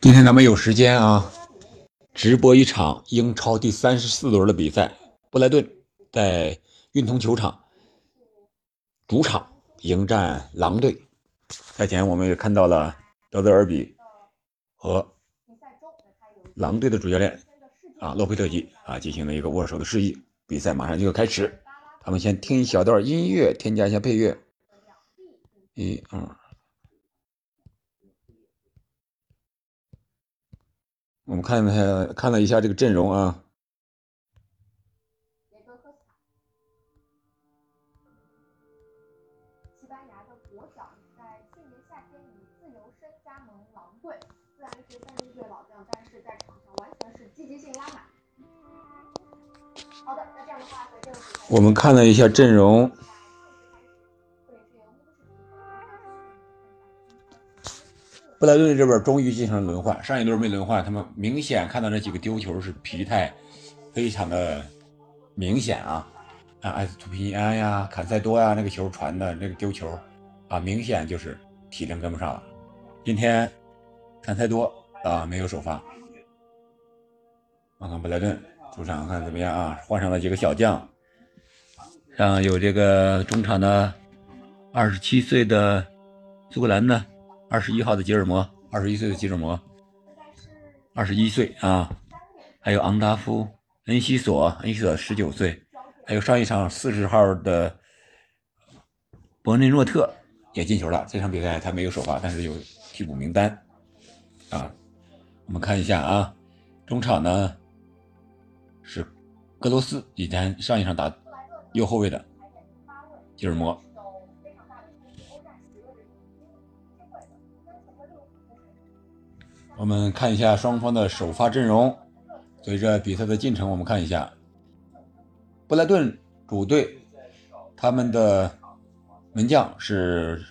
今天咱们有时间啊，直播一场英超第三十四轮的比赛，布莱顿在运通球场主场迎战狼队。赛前我们也看到了德泽尔比和狼队的主教练啊洛佩特吉啊进行了一个握手的示意，比赛马上就要开始。他们先听一小段音乐，添加一下配乐。一二。我们看了看了一下这个阵容啊，西班牙的国脚在去年夏天以自由身加盟狼队，虽然是三十岁老将，但是在场上完全是积极性拉满。好的，那这样的话，在这个比赛，我们看了一下阵容。布莱顿这边终于进行了轮换，上一轮没轮换，他们明显看到那几个丢球是疲态非常的明显啊，啊，埃斯图皮尼安呀、坎塞多呀，那个球传的那个丢球啊，明显就是体能跟不上了。今天坎塞多啊没有首发，看看布莱顿主场看怎么样啊？换上了几个小将，像有这个中场的二十七岁的苏格兰呢。二十一号的吉尔摩，二十一岁的吉尔摩，二十一岁啊，还有昂达夫、恩西索，恩西索十九岁，还有上一场四十号的博内诺特也进球了。这场比赛他没有首发，但是有替补名单啊。我们看一下啊，中场呢是格罗斯，以前上一场打右后卫的吉尔摩。我们看一下双方的首发阵容。随着比赛的进程，我们看一下布莱顿主队，他们的门将是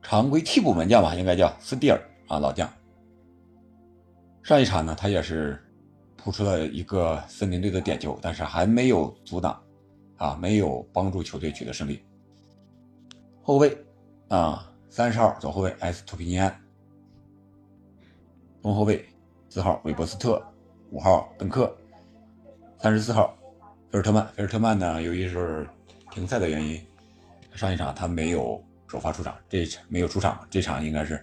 常规替补门将吧，应该叫斯蒂尔啊，老将。上一场呢，他也是扑出了一个森林队的点球，但是还没有阻挡啊，没有帮助球队取得胜利。后卫啊，三十号左后卫埃斯图皮尼安。中后卫四号韦伯斯特，五号邓克，三十四号菲尔特曼。菲尔特曼呢，由于是停赛的原因，上一场他没有首发出场，这场没有出场，这场应该是，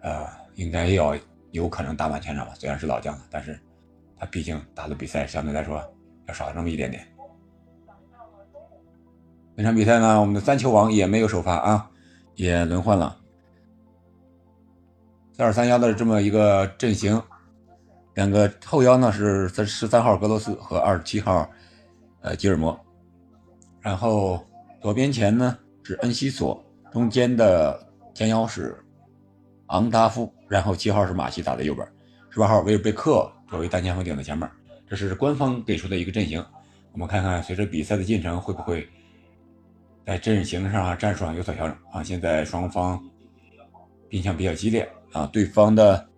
呃，应该要有可能打满全场吧。虽然是老将了，但是他毕竟打的比赛相对来说要少那么一点点。本场比赛呢，我们的三球王也没有首发啊，也轮换了。二三幺的这么一个阵型，两个后腰呢是三十三号格罗斯和二十七号呃吉尔摩，然后左边前呢是恩西索，中间的前腰是昂达夫，然后七号是马西打在右边，十八号维尔贝克作为单前锋顶在前面，这是官方给出的一个阵型。我们看看随着比赛的进程会不会在阵型上啊战术上有所调整啊？现在双方兵相比较激烈。啊，对方的，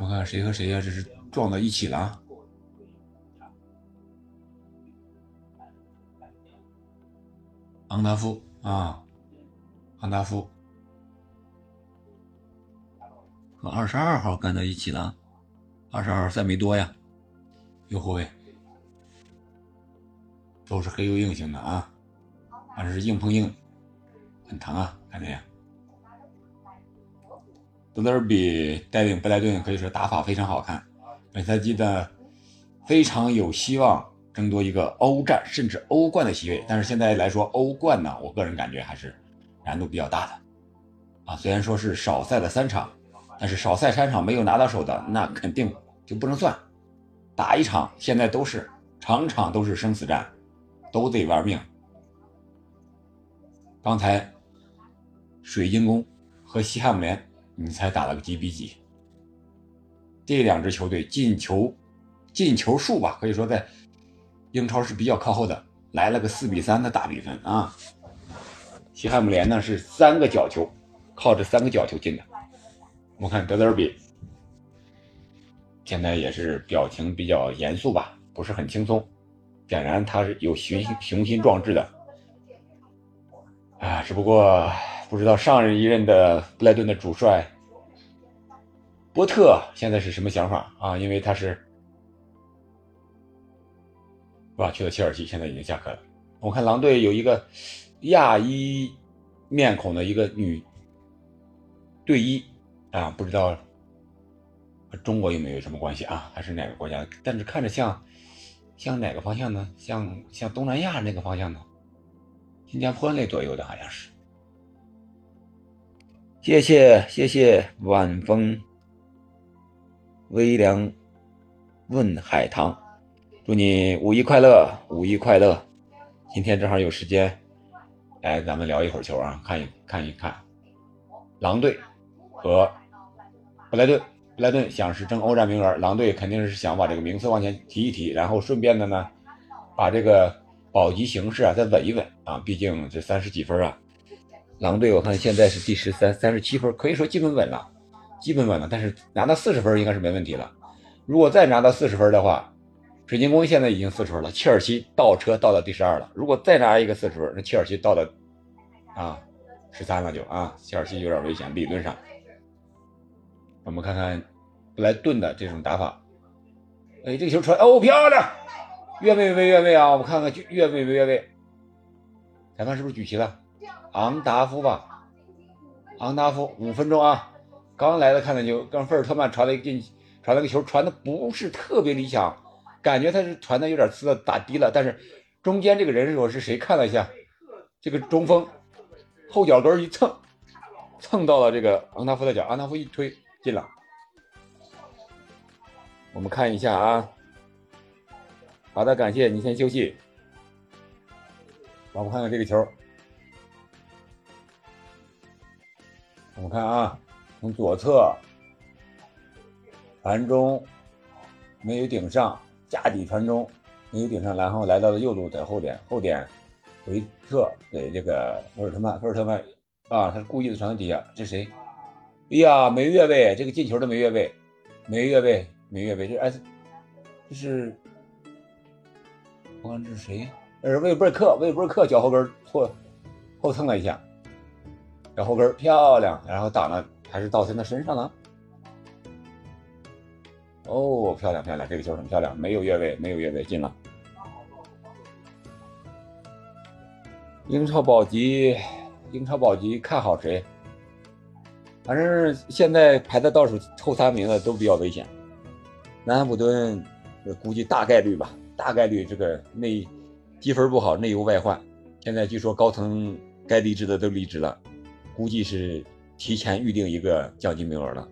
我看谁和谁呀？这是撞到一起了。昂达夫啊，昂达夫和二十二号干到一起了。二十二号塞梅多呀，右后卫。都是黑又硬型的啊，反正是硬碰硬，很疼啊，看这样。德德尔比带领布莱顿可以说打法非常好看，本赛季的非常有希望争夺一个欧战甚至欧冠的席位。但是现在来说，欧冠呢，我个人感觉还是难度比较大的啊。虽然说是少赛了三场，但是少赛三场没有拿到手的，那肯定就不能算。打一场现在都是场场都是生死战。都得玩命。刚才水晶宫和西汉姆联，你才打了个几比几？这两支球队进球进球数吧，可以说在英超是比较靠后的，来了个四比三的大比分啊。西汉姆联呢是三个角球，靠着三个角球进的。我看德德尔比现在也是表情比较严肃吧，不是很轻松，显然他是有雄心雄心壮志的。啊，只不过不知道上一任的布莱顿的主帅波特现在是什么想法啊？因为他是，是吧？去了切尔西，现在已经下课了。我看狼队有一个亚裔面孔的一个女队医啊，不知道和中国有没有什么关系啊？还是哪个国家？但是看着像向哪个方向呢？向向东南亚那个方向呢？新加坡那左右的好像是，谢谢谢谢晚风微凉问海棠，祝你五一快乐，五一快乐！今天正好有时间，来咱们聊一会儿球啊，看一看一看，狼队和布莱顿，莱顿想是争欧战名额，狼队肯定是想把这个名次往前提一提，然后顺便的呢，把这个。保级形势啊，再稳一稳啊！毕竟这三十几分啊，狼队我看现在是第十三，三十七分，可以说基本稳了，基本稳了。但是拿到四十分应该是没问题了。如果再拿到四十分的话，水晶宫现在已经四十分了，切尔西倒车倒到第十二了。如果再拿一个四十分，那切尔西倒到啊十三了就啊，切尔西有点危险。理论上，我们看看布莱顿的这种打法。哎，这个球传哦，漂亮！越位没越位啊？我们看看，越位越位？裁判是不是举旗了？昂达夫吧，昂达夫，五分钟啊！刚来的看的球，刚费尔特曼传了一个进，传了个球，传的不是特别理想，感觉他是传的有点呲的打低了，但是中间这个人我是谁看了一下，这个中锋后脚跟一蹭，蹭到了这个昂达夫的脚，昂达夫一推进了。我们看一下啊。好的，感谢你先休息。我们看看这个球，我们看啊，从左侧传中没有顶上，架底传中没有顶上，然后来到了右路的后点，后点回撤给这个菲尔特曼，菲尔特曼啊，他是故意的传到底下，这谁？哎呀，没越位，这个进球都没越位，没越位，没越位，这哎，这是。我看这是谁？呃，魏布尔克，魏布尔克脚后跟错后蹭了一下，脚后跟漂亮，然后打了，还是到他的身上了。哦，漂亮漂亮，这个球很漂亮，没有越位，没有越位，进了。英超保级，英超保级看好谁？反正现在排在倒数后三名的都比较危险。南安普顿估计大概率吧。大概率这个内积分不好，内忧外患。现在据说高层该离职的都离职了，估计是提前预定一个降级名额了。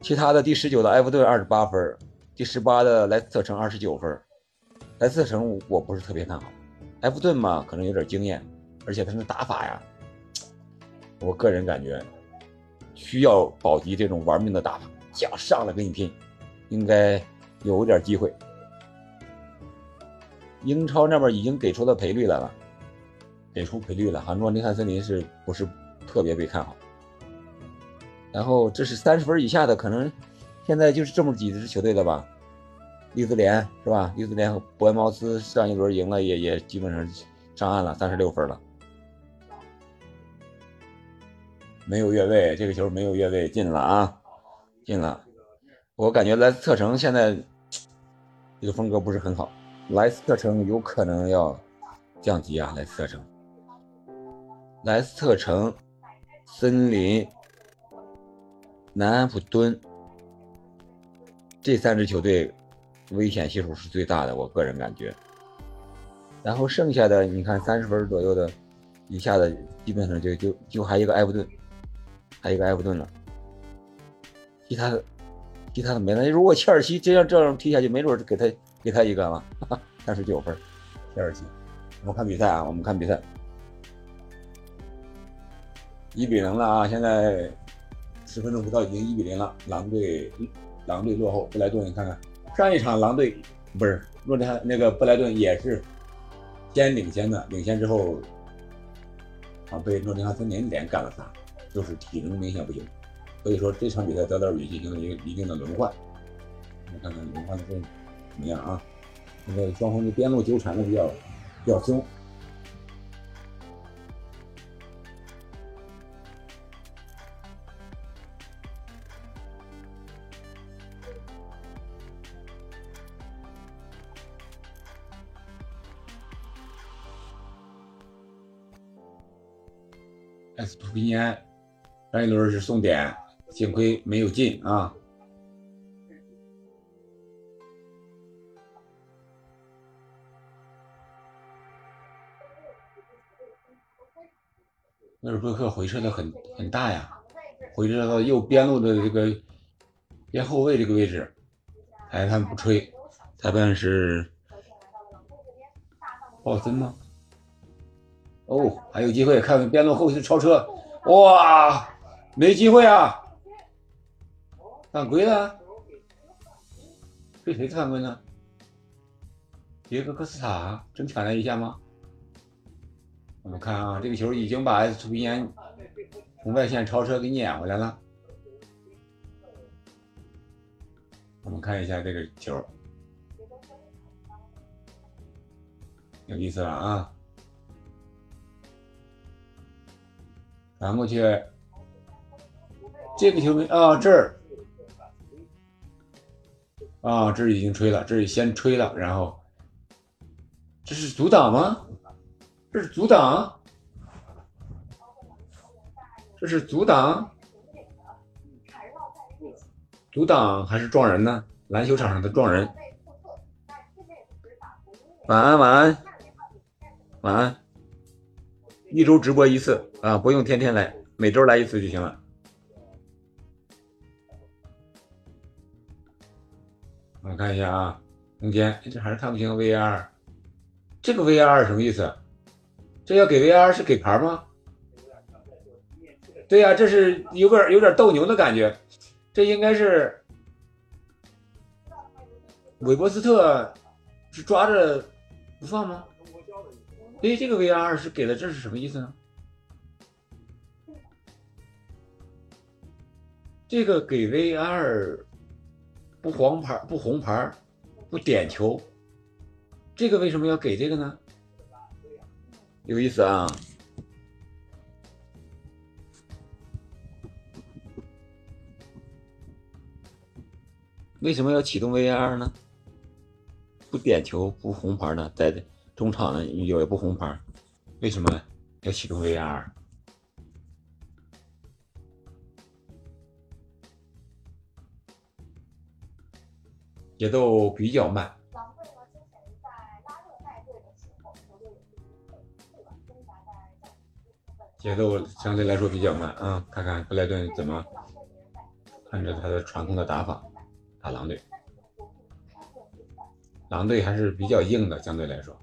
其他的第十九的埃弗顿二十八分，第十八的莱斯特城二十九分。莱斯特城我不是特别看好，埃弗顿嘛可能有点经验，而且他的打法呀，我个人感觉需要保级这种玩命的打法，想上来跟你拼，应该有点机会。英超那边已经给出了赔率来了，给出赔率了。杭州尼汉森林是不是特别被看好？然后这是三十分以下的，可能现在就是这么几支球队了吧？利兹联是吧？利兹联和伯恩茅斯上一轮赢了，也也基本上上岸了，三十六分了。没有越位，这个球没有越位，进了啊，进了。我感觉莱斯特城现在这个风格不是很好。莱斯特城有可能要降级啊！莱斯特城、莱斯特城、森林、南安普敦这三支球队危险系数是最大的，我个人感觉。然后剩下的你看三十分左右的以下的，基本上就就就还一个埃弗顿，还有一个埃弗顿了，其他的其他的没了。如果切尔西这样这样踢下去，没准给他。给他一个了，三十九分，切尔西。我们看比赛啊，我们看比赛，一比零了啊！现在十分钟不到，已经一比零了。狼队，狼队落后。布莱顿，你看看上一场狼队不是诺丁汉那个布莱顿也是先领先的，领先之后啊被诺丁汉森林连干了仨，就是体能明显不行。所以说这场比赛在德尔比进行了一个一定的轮换。我们看看轮换的阵怎么样啊？这个双方的边路纠缠的比较比较凶。S 图皮年上一轮是送点，幸亏没有进啊。那尔贝克回撤的很很大呀，回撤到右边路的这个边后卫这个位置，裁判不吹，裁判是鲍森吗？哦，还有机会，看看边路后卫超车，哇，没机会啊，犯规了，被谁犯规呢？杰克科斯塔真抢了一下吗？我们看啊，这个球已经把 S 图皮彦从外线超车给撵回来了。我们看一下这个球，有意思了啊！传过去，这个球没啊？这儿啊，这儿已经吹了，这儿先吹了，然后这是阻挡吗？这是阻挡，这是阻挡，阻挡还是撞人呢？篮球场上的撞人。晚安，晚安，晚安。一周直播一次啊，不用天天来，每周来一次就行了。我看一下啊，中间，这还是看不清 VR，这个 VR 什么意思？这要给 VR 是给牌吗？对呀，这是有点有点斗牛的感觉。这应该是韦伯斯特是抓着不放吗？哎，这个 VR 是给的，这是什么意思呢？这个给 VR 不黄牌、不红牌、不点球，这个为什么要给这个呢？有意思啊！为什么要启动 VR 呢？不点球不红牌呢？在中场呢有也不红牌，为什么要启动 VR？节奏比较慢。节奏相对来说比较慢啊，看看布莱顿怎么按照他的传控的打法打狼队。狼队还是比较硬的，相对来说，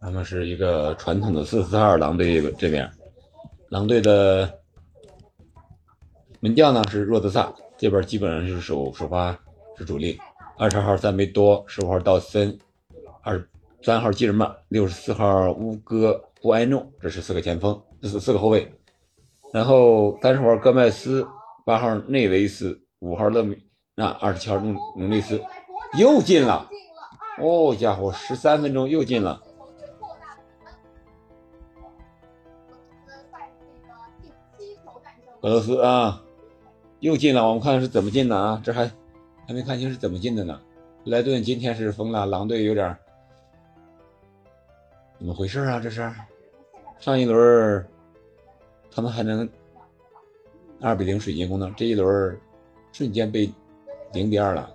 他们是一个传统的四四二狼队这边，狼队的门将呢是若泽萨，这边基本上是首首发是主力，二十号三梅多，十五号道森，二三号基尔曼，六十四号乌戈。布埃诺，这是四个前锋，这是四个后卫。然后三十号戈麦斯，八号内维斯，五号勒米，那二十七号努努内斯又进了。哦家伙，十三分钟又进了。俄罗斯啊，又进了。我们看看是怎么进的啊？这还还没看清是怎么进的呢。莱顿今天是疯了，狼队有点怎么回事啊？这是。上一轮他们还能二比零水晶宫呢，这一轮瞬间被零比二了。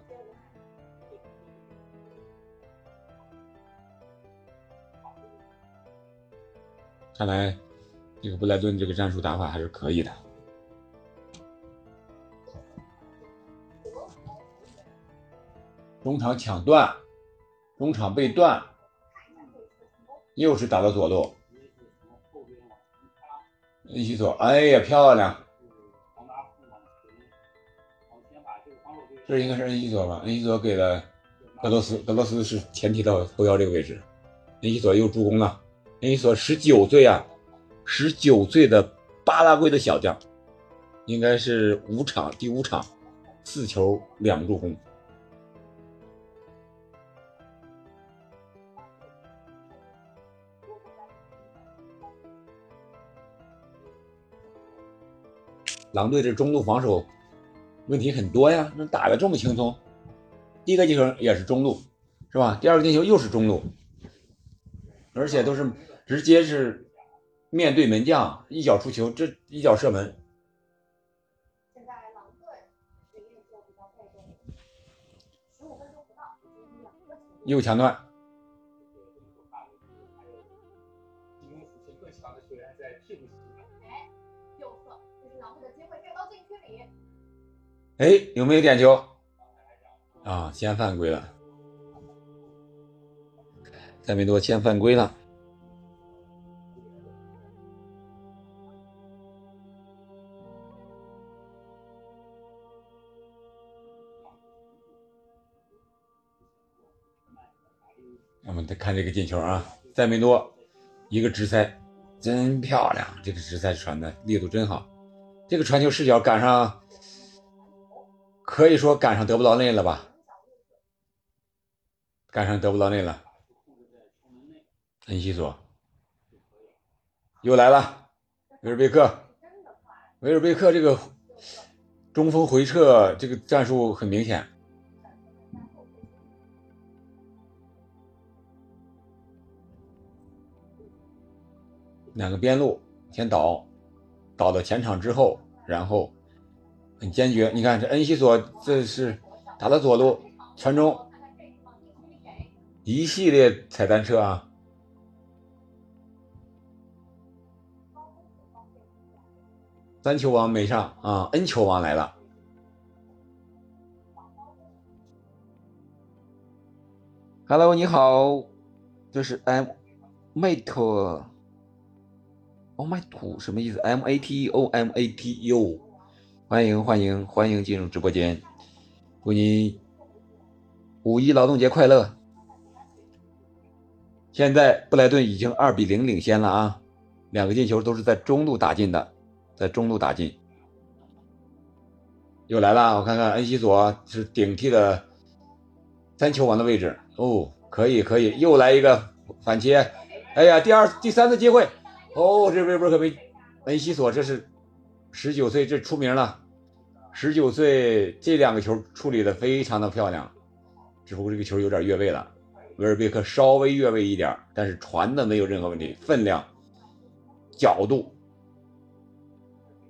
看来这个布莱顿这个战术打法还是可以的。中场抢断，中场被断，又是打到左路。恩西索，哎呀，漂亮！这应该是恩西索吧？恩西索给了格罗斯，格罗斯是前提到后腰这个位置。恩西索又助攻了。恩西索十九岁啊，十九岁的巴拉圭的小将，应该是五场第五场，四球两助攻。狼队这中路防守问题很多呀，那打的这么轻松。第一个进球也是中路，是吧？第二个进球又是中路，而且都是直接是面对门将一脚出球，这一脚射门。右强段。哎，有没有点球？啊，先犯规了，塞梅多先犯规了。我们再看这个进球啊，塞梅多一个直塞，真漂亮！这个直塞传的力度真好，这个传球视角赶上，可以说赶上德布劳内了吧？赶上德布劳内了，恩西索。又来了，维尔贝克，维尔贝克这个中锋回撤这个战术很明显，两个边路先倒，倒到前场之后，然后很坚决。你看这恩西索这是打到左路传中。一系列踩单车啊！三球王没上啊，N 球王来了。Hello，你好，这是 M Mate，Oh my 土什么意思？M A T O M A T U，欢迎欢迎欢迎进入直播间，祝你五一劳动节快乐！现在布莱顿已经二比零领先了啊！两个进球都是在中路打进的，在中路打进。又来了，我看看恩西索是顶替的三球王的位置哦，可以可以，又来一个反切，哎呀，第二第三次机会哦，这维尔可被恩西索这是十九岁，这出名了，十九岁这两个球处理的非常的漂亮，只不过这个球有点越位了。维尔贝克稍微越位一点，但是传的没有任何问题，分量、角度、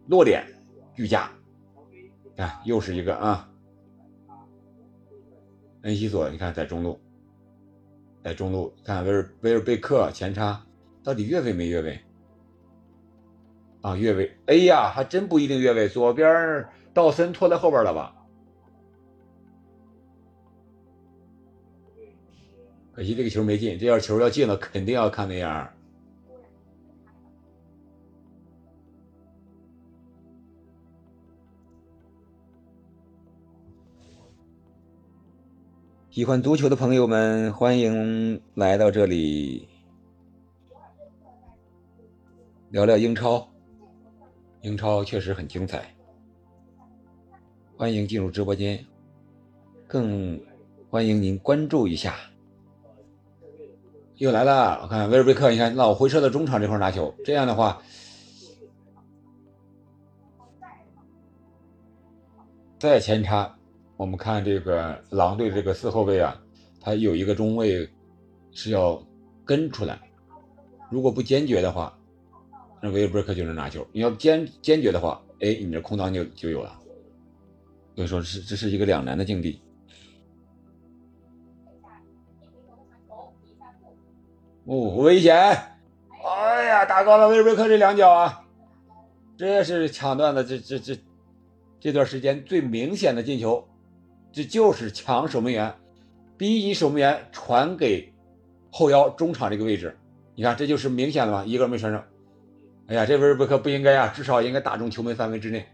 落点俱佳。看，又是一个啊，恩西索，你看在中路，在中路，看维尔维尔贝克前插，到底越位没越位？啊，越位！哎呀，还真不一定越位，左边道森拖在后边了吧？可惜这个球没进，这要球要进了，肯定要看那样。喜欢足球的朋友们，欢迎来到这里，聊聊英超。英超确实很精彩，欢迎进入直播间，更欢迎您关注一下。又来了，我看威尔贝克，你看老回撤到中场这块拿球，这样的话，再前插，我们看这个狼队这个四后卫啊，他有一个中卫是要跟出来，如果不坚决的话，那威尔贝克就能拿球；你要坚坚决的话，哎，你这空档就就有了。所以说，是这是一个两难的境地。哦，危险！哎呀，打高了威尔贝克这两脚啊，这是抢断的，这这这这段时间最明显的进球，这就是抢守门员，逼你守门员传给后腰中场这个位置，你看这就是明显的吧，一个没传上。哎呀，这威尔贝克不应该啊，至少应该打中球门范围之内。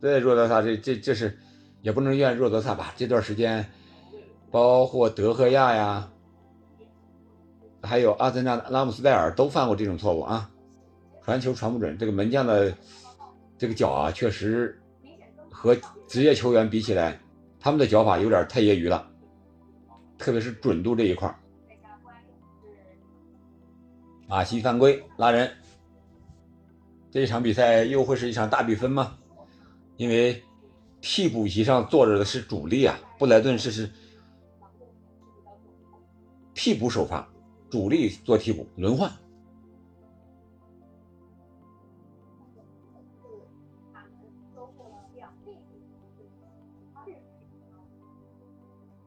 对，若德萨这这这是也不能怨若德萨吧？这段时间，包括德赫亚呀。还有阿森纳拉姆斯戴尔都犯过这种错误啊，传球传不准。这个门将的这个脚啊，确实和职业球员比起来，他们的脚法有点太业余了，特别是准度这一块。马西犯规拉人，这一场比赛又会是一场大比分吗？因为替补席上坐着的是主力啊，布莱顿是是替补首发，主力做替补轮换。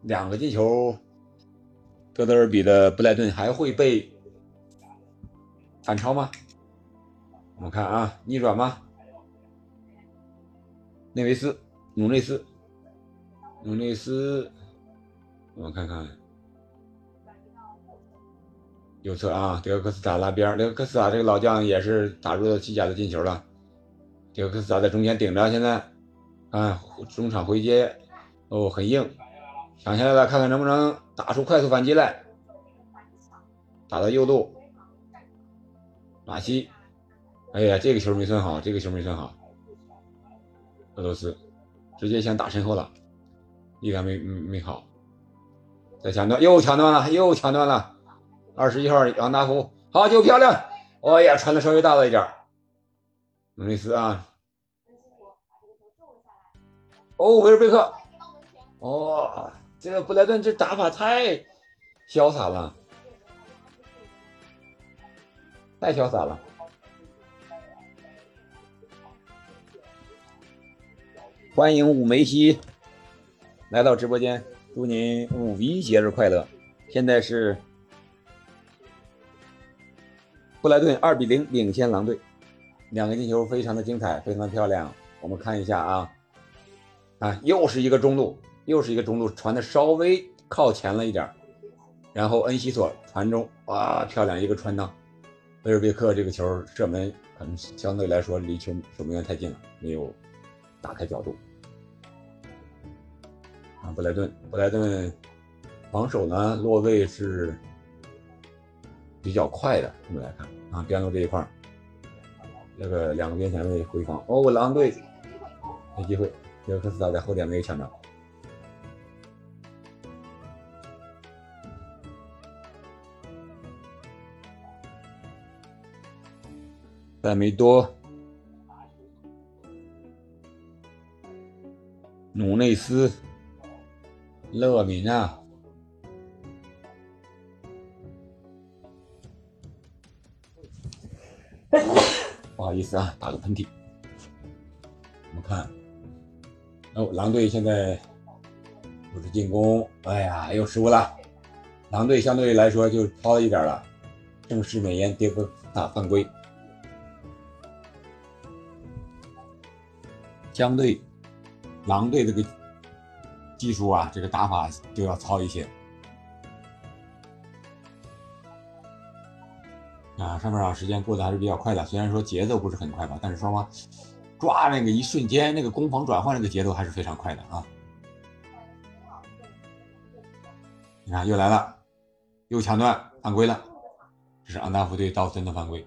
两个进球，德德尔比的布莱顿还会被反超吗？我们看啊，逆转吗？内维斯，努内斯，努内斯，我们看看右侧啊，德克斯塔拉边，德克斯塔这个老将也是打入了西甲的进球了。德克斯塔在中间顶着，现在啊，中场回接，哦，很硬。抢下来了，看看能不能打出快速反击来。打到右路，马西，哎呀，这个球没算好，这个球没算好。俄罗斯直接先打身后了，力感没没好。再抢断，又抢断了，又抢断了。二十一号杨达夫，好球漂亮！哎呀，传的稍微大了一点。努内斯啊，哦，维尔贝克，哦。这个布莱顿这打法太潇洒了，太潇洒了！欢迎武梅西来到直播间，祝您五一节日快乐！现在是布莱顿二比零领先狼队，两个进球非常的精彩，非常的漂亮。我们看一下啊，啊，又是一个中路。又是一个中路传的稍微靠前了一点然后恩西索传中，哇，漂亮一个穿裆。威尔贝克这个球射门可能相对来说离球守门员太近了，没有打开角度。啊，布莱顿，布莱顿防守呢落位是比较快的，我们来看啊，边路这一块那个两个边前卫回防，哦，狼队没机会，约克斯塔在后点没有抢着。塞梅多、努内斯、勒米纳，不好意思啊，打个喷嚏。我们看，哦，狼队现在又是进攻，哎呀，又失误了。狼队相对来说就糙一点了，正式美颜迭戈打犯规。相对狼队这个技术啊，这个打法就要糙一些啊。上半场时间过得还是比较快的，虽然说节奏不是很快吧，但是双方抓那个一瞬间，那个攻防转换那个节奏还是非常快的啊。你看又来了，又抢断犯规了，这是安达夫对道森的犯规。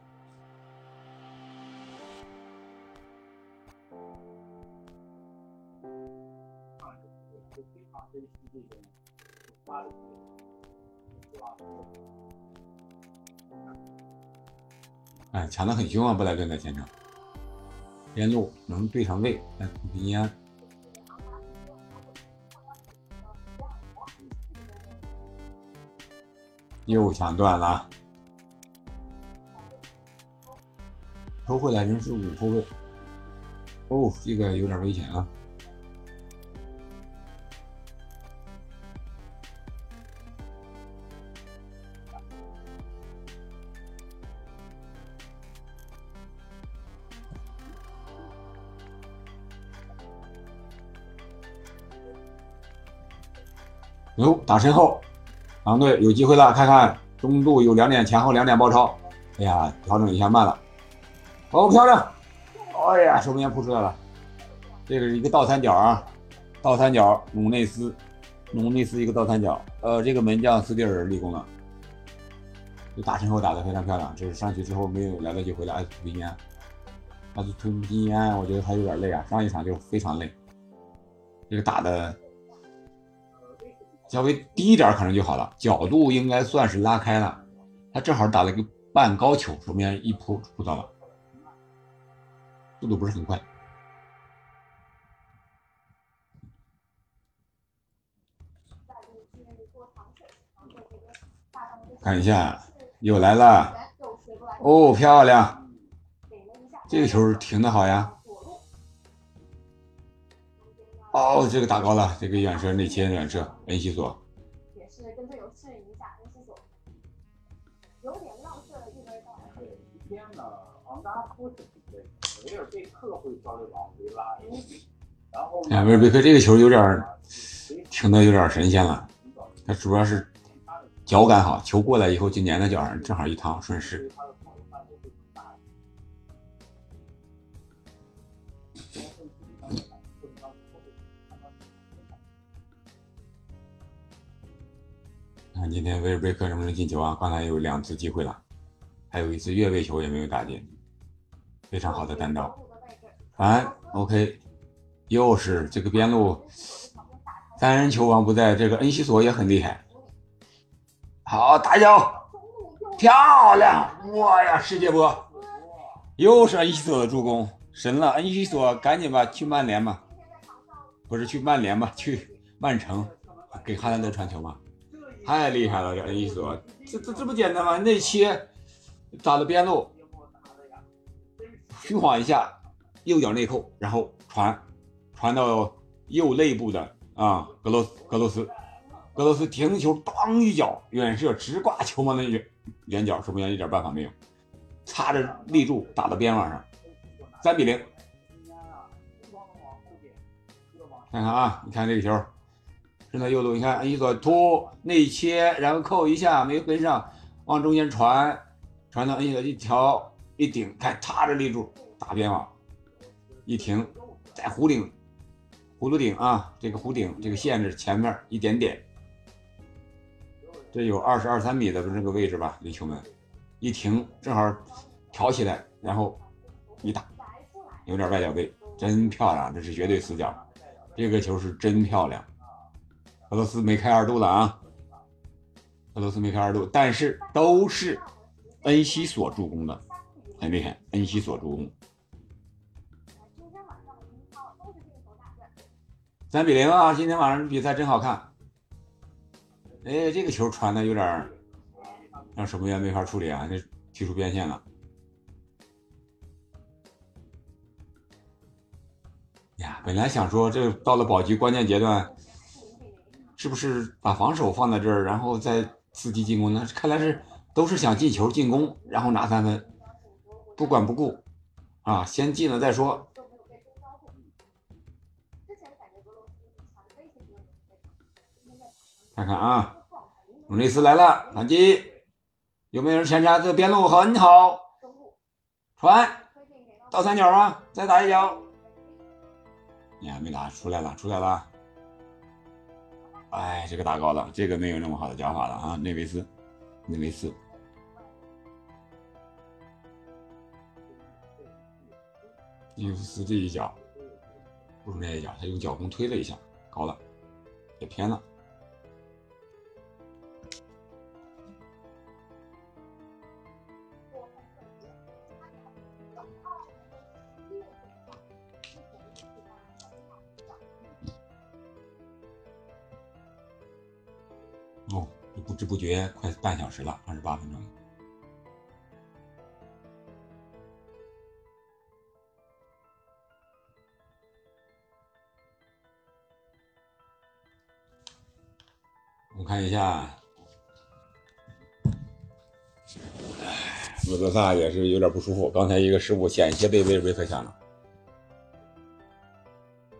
哎，抢的很凶啊！布莱顿在前场，边路能对上位，哎，平安又抢断了，偷回来仍是五后卫，哦，这个有点危险啊！哟，打身后，狼队有机会了，看看中路有两点，前后两点包抄。哎呀，调整一下慢了。哦，漂亮！哎呀，守门员扑出来了。这个是一个倒三角啊，倒三角，努内斯，努内斯一个倒三角。呃，这个门将斯蒂尔立功了。这打身后打的非常漂亮，这是上去之后没有来得及回来。埃斯图皮尼安，埃斯图皮尼安，我觉得他有点累啊，上一场就非常累。这个打的。稍微低一点可能就好了，角度应该算是拉开了，他正好打了一个半高球，手面一扑扑到了。速度不是很快。看一下，又来了，哦，漂亮，这个球停的好呀。哦，这个打高了，这个远射内切远射，恩西索。也是跟队友示意一下，恩西索。有点浪射了，一边到。对，今天呢，昂达不是维尔贝克会稍微往回拉一点，然后。哎，维尔贝克这个球有点停的有点神仙了，他主要是。脚感好，球过来以后就粘在脚上，正好一趟顺势。看今天威尔贝克能不能进球啊？刚才有两次机会了，还有一次越位球也没有打进，非常好的单刀。传 OK，又是这个边路，三人球王不在，这个恩西索也很厉害。好，大脚，漂亮！哇呀，世界波，又是恩西索的助攻，神了！恩西索，赶紧吧，去曼联吧，不是去曼联吧，去曼城，给哈兰德传球嘛，太厉害了！这恩西索，这这这不简单吗？内切，打的边路，虚晃一下，右脚内扣，然后传，传到右内部的啊，格罗格罗斯。格罗斯停球，当一脚远射，直挂球门的远远角，守门员一点办法没有，擦着立柱打到边网上，三比零。看看啊，你看这个球，顺到右路，你看恩西索突内切，然后扣一下没跟上，往中间传，传到恩西索一挑一顶，看踏着立柱打边网，一停，在弧顶，弧度顶啊，这个弧顶这个限制前面一点点。这有二十二三米的这个位置吧，离球门一停，正好挑起来，然后一打，有点外脚背，真漂亮，这是绝对死角，这个球是真漂亮。俄罗斯没开二度了啊，俄罗斯没开二度，但是都是恩西索助攻的，很厉害，恩西索助攻。三比零啊，今天晚上比赛真好看。哎，这个球传的有点让守门员没法处理啊！这踢出边线了。呀，本来想说这到了保级关键阶段，是不是把防守放在这儿，然后再伺机进攻呢？看来是都是想进球进攻，然后拿三分，不管不顾啊，先进了再说。看看啊，努内斯来了，反击，有没有人前插？这边路很好，传，倒三角啊，再打一脚，你还没打出来了，出来了，哎，这个打高了，这个没有那么好的脚法了啊，内维斯，内维斯，伊夫斯这一脚，不如那一脚，他用脚弓推了一下，高了，也偏了。不知不觉快半小时了，二十八分钟。我看一下，哎，穆德萨也是有点不舒服，刚才一个失误险些被威尔贝克抢了。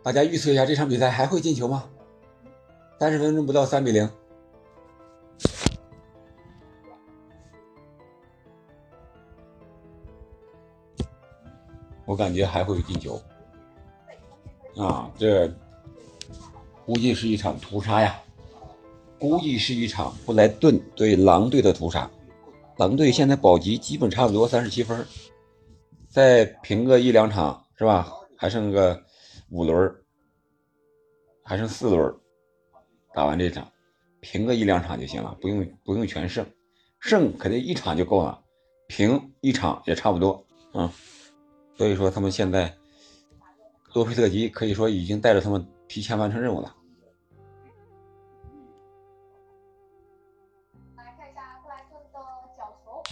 大家预测一下这场比赛还会进球吗？三十分钟不到，三比零。我感觉还会有进球啊！这估计是一场屠杀呀，估计是一场布莱顿对狼队的屠杀。狼队现在保级基本差不多三十七分，再平个一两场是吧？还剩个五轮，还剩四轮，打完这场，平个一两场就行了，不用不用全胜，胜肯定一场就够了，平一场也差不多啊。所以说他们现在洛佩特吉可以说已经带着他们提前完成任务了。来看一下克莱顿的角球，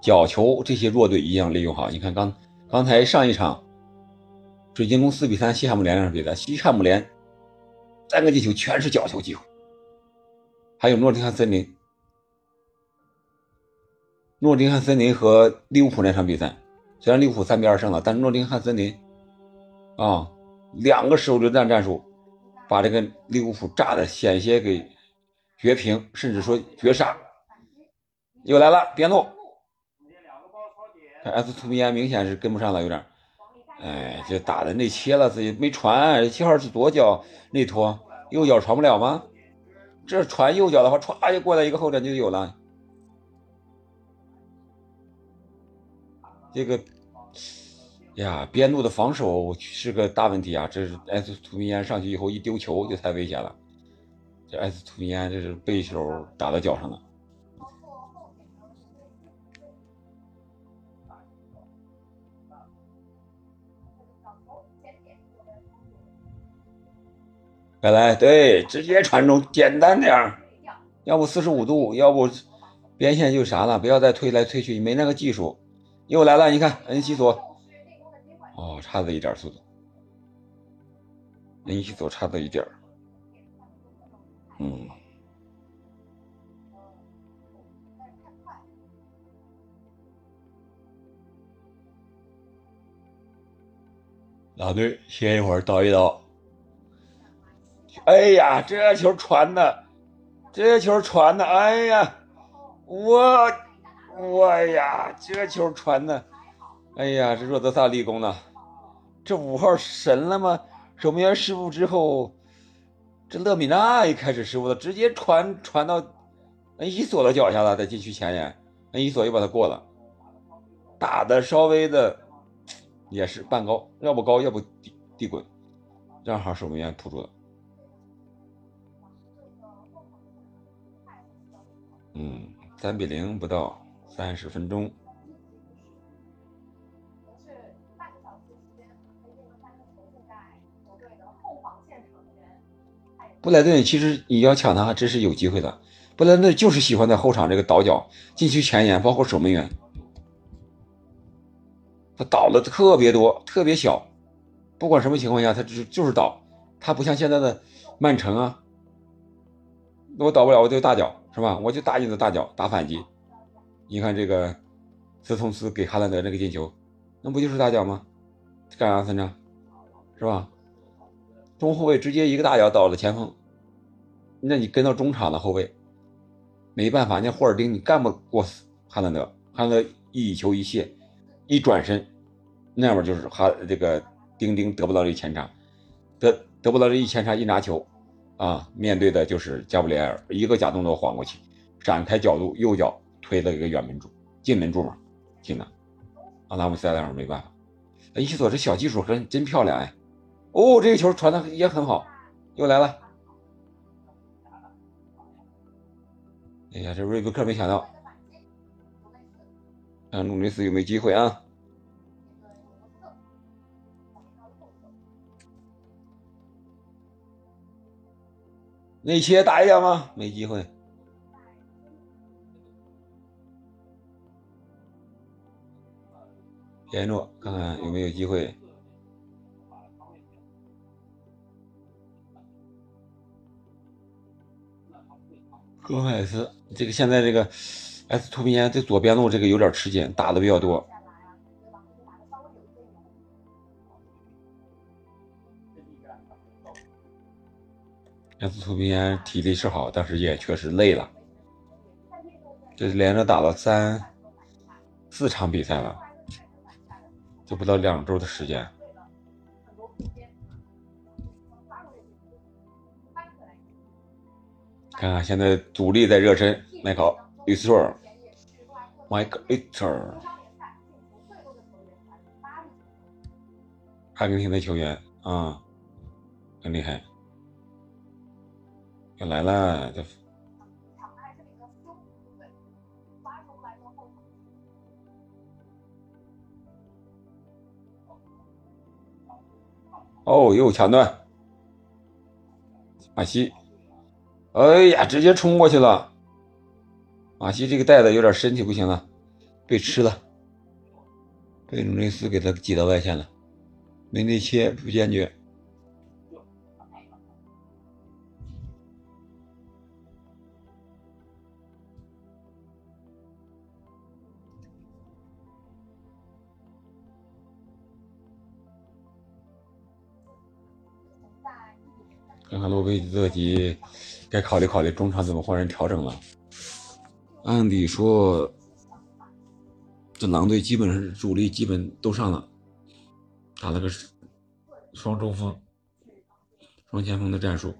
角球这些弱队一样利用好。你看刚刚才上一场水晶宫四比三西汉姆联那场比赛，西汉姆联三个进球全是角球机会，还有诺丁汉森林。诺丁汉森林和利物浦那场比赛，虽然利物浦三比二胜了，但是诺丁汉森林啊，两个手榴弹战术，把这个利物浦炸的险些给绝平，甚至说绝杀。又来了边路，看 S 图米安明显是跟不上了，有点，哎，这打的内切了，自己没传，七号是左脚内托，右脚传不了吗？这传右脚的话，歘就过来一个后点就有了。这个呀，边路的防守是个大问题啊！这是艾斯图米安上去以后一丢球就太危险了。这艾斯图米安这是背手打到脚上了。来来，对，直接传中，简单点儿，要不四十五度，要不边线就啥了，不要再推来推去，没那个技术。又来了，你看恩西索，哦，差这一点速度，恩西索差这一点嗯，老队歇一会儿，倒一倒。哎呀，这球传的，这球传的，哎呀，我。我呀，这球传的，哎呀，这若德萨立功了，这五号神了吗？守门员失误之后，这勒米纳也开始失误了，直接传传到恩伊索的脚下了，在禁区前沿，恩伊索又把他过了，打的稍微的也是半高，要不高要不地地滚，正好守门员扑住了，嗯，三比零不到。三十分钟。布莱顿其实你要抢他还真是有机会的。布莱顿就是喜欢在后场这个倒脚，禁区前沿，包括守门员，他倒的特别多，特别小。不管什么情况下，他就是就是倒。他不像现在的曼城啊，那我倒不了，我就大脚是吧？我就打你的大脚，打反击。你看这个斯通斯给哈兰德那个进球，那不就是大脚吗？干啥分呢？是吧？中后卫直接一个大脚倒了前锋，那你跟到中场的后卫，没办法，那霍尔丁你干不过哈兰德，哈兰德一球一卸，一转身，那边就是哈这个丁丁得不到这前插，得得不到这一前插一拿球，啊，面对的就是加布里埃尔，一个假动作晃过去，展开角度，右脚。推了一个远门柱，近门柱嘛，进的。阿拉姆塞尔没办法。伊索这小技术真真漂亮哎！哦，这个球传的也很好，又来了。哎呀，这瑞布克没想到，看努内斯有没有机会啊？内切打一下吗？没机会。联络看看有没有机会。戈麦斯，这个现在这个 S 图皮安在左边路这个有点吃紧，打的比较多。S 图皮安体力是好，但是也确实累了。这连着打了三四场比赛了。就不到两周的时间，看看现在主力在热身，迈克尔·利斯尔，迈克尔·利斯尔，阿根廷的球员啊，很厉害，要来了，这哦，又抢断。马西，哎呀，直接冲过去了。马西这个袋子有点身体不行了，被吃了，被鲁内斯给他挤到外线了。梅内切不坚决。看看洛佩兹基该考虑考虑中场怎么换人调整了。按理说，这狼队基本上主力基本都上了，打了个双中锋、双前锋的战术。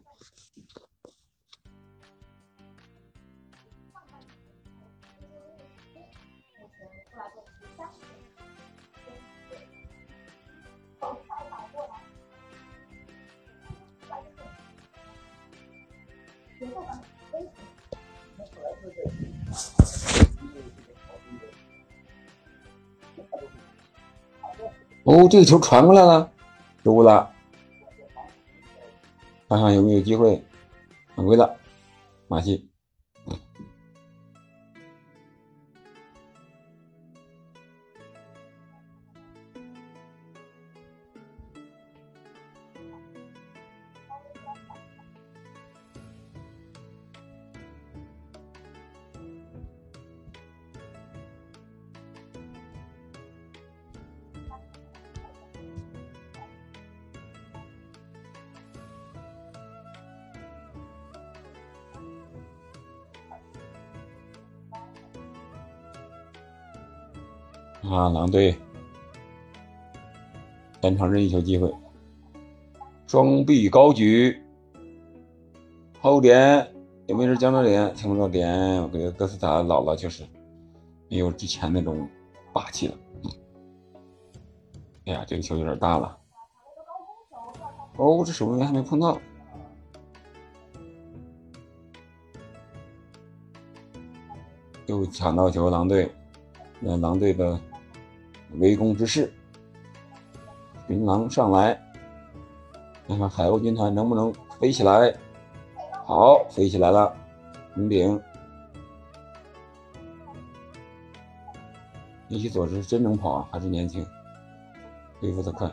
哦，这个球传过来了，失误了，看看有没有机会犯规了，马戏。啊，狼队全场任意球机会，双臂高举，后点有没有人将到点？抢不到点，我感觉哥斯达老了就是没有之前那种霸气了。哎呀，这个球有点大了。哦，这守门员还没碰到，又抢到球，狼队，那狼队的。围攻之势，群狼上来，看看海鸥军团能不能飞起来。好，飞起来了，红顶。尼西索是真能跑啊，还是年轻，恢复的快。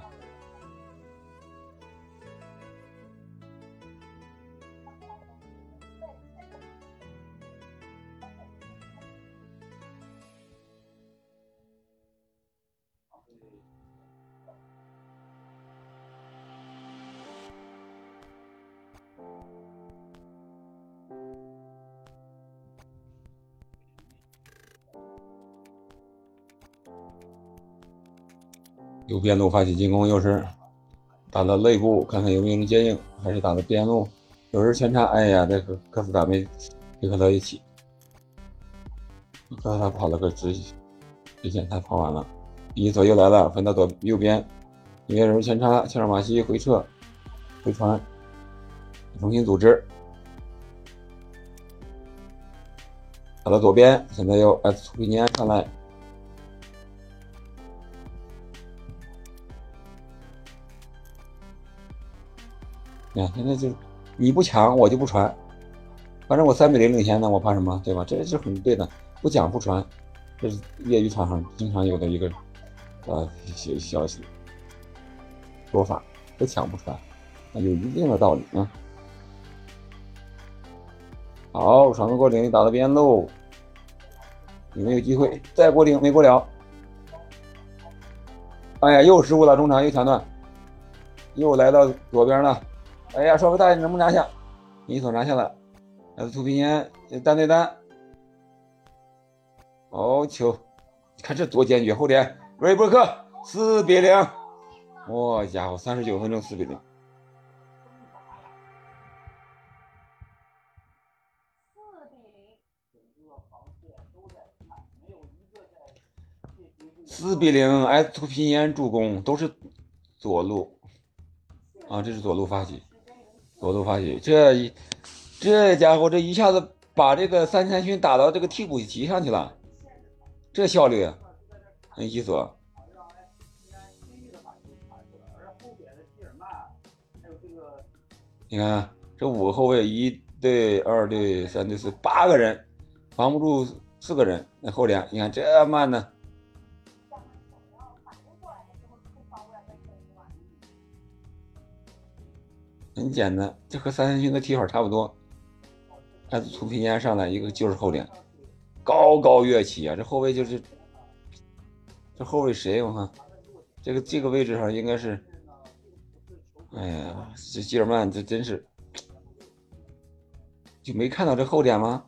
右边路发起进攻，又是打到内部，看看有没有人接应，还是打到边路，有人前插。哎呀，这个科斯塔没配合到一起，科斯塔跑了个直直线，他跑完了。伊索又来了，分到左右边，有没有人前插？切尔马西回撤，回传，重新组织，打到左边，现在又埃斯图皮尼安上来。现在就你不抢，我就不传。反正我三比零领先呢，我怕什么？对吧？这是很对的，不讲不传，这是业余场上经常有的一个呃消消息说法，不抢不传，那有一定的道理啊。好，传送过顶打到边路，有没有机会？再过顶没过了。哎呀，又失误了，中场又抢断，又来到左边了。哎呀，稍微大一点能不能拿下？一手拿下了，来自图平烟单对单。好球！看这多坚决，后点瑞伯克四比零。我家伙，三十九分钟四比零。四比零，S 图平烟助攻都是左路啊，这是左路发起。左路发起，这这家伙这一下子把这个三千勋打到这个替补席上去了，这效率很伊索。你看这五个后卫，一队、二队、三队、四八个人，防不住四个人，那后联你看这慢呢。很简单，这和三三军的踢法差不多。还是从平间上来一个就是后点，高高跃起啊！这后卫就是，这后卫谁？我看这个这个位置上应该是，哎呀，这基尔曼这真是就没看到这后点吗？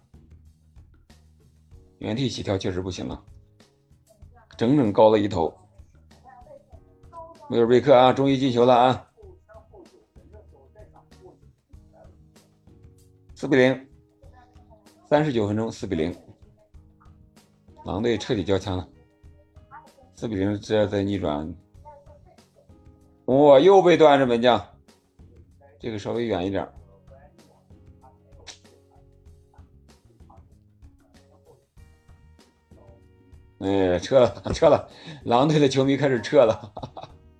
原地起跳确实不行了，整整高了一头。威尔贝克啊，终于进球了啊！四比零。三十九分钟，四比零，狼队彻底交枪了。四比零，这在逆转，哇，又被断着门将，这个稍微远一点。哎，撤了，撤了，狼队的球迷开始撤了，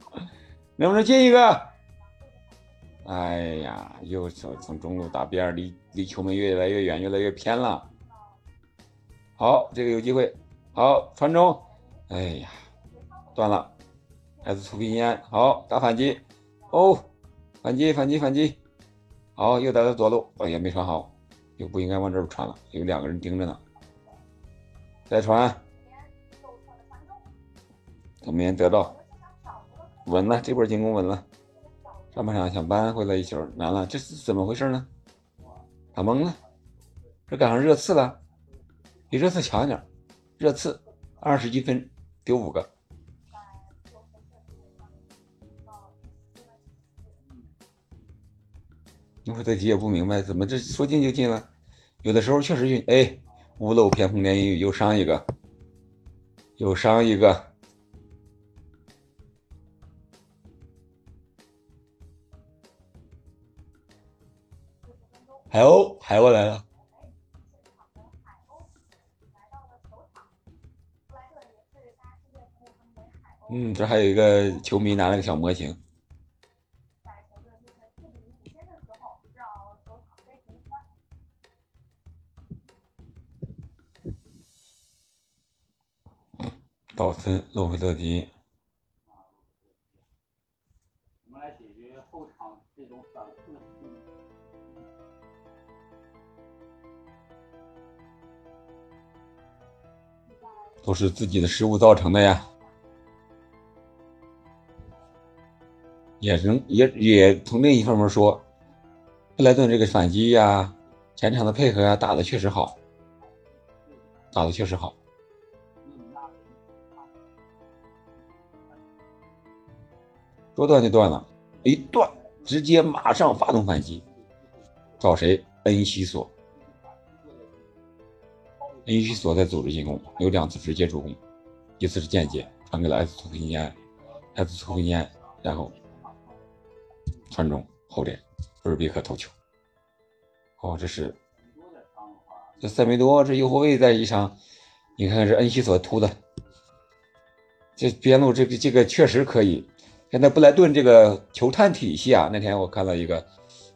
能不能进一个？哎呀，又从从中路打边，离离球门越来越远，越来越偏了。好，这个有机会。好，传中。哎呀，断了。来自图皮烟，好打反击。哦，反击，反击，反击。好，又打到左路。哎呀，没传好，又不应该往这儿传了，有两个人盯着呢。再传。我们得到，稳了，这波进攻稳了。上半场想扳回来一球难了，这是怎么回事呢？打懵了，这赶上热刺了，比热刺强一点热刺二十一分丢五个，你说这题也不明白，怎么这说进就进了？有的时候确实运哎，屋漏偏逢连阴雨，又伤一个，又伤一个。海鸥，海鸥来了。嗯，这还有一个球迷拿了个小模型。道森、洛佩特吉。都是自己的失误造成的呀，也能也也从另一方面说，布莱顿这个反击呀，前场的配合呀，打的确实好，打的确实好，说断就断了，一断直接马上发动反击，找谁？恩西索。恩西索在组织进攻，有两次直接助攻，一次是间接传给了埃斯图菲尼埃，埃斯图菲尼埃，然后传中后点，贝尔贝克头球。哦，这是这塞梅多这右后卫在一场，你看看是恩西索突的，这边路这个这个确实可以。现在布莱顿这个球探体系啊，那天我看了一个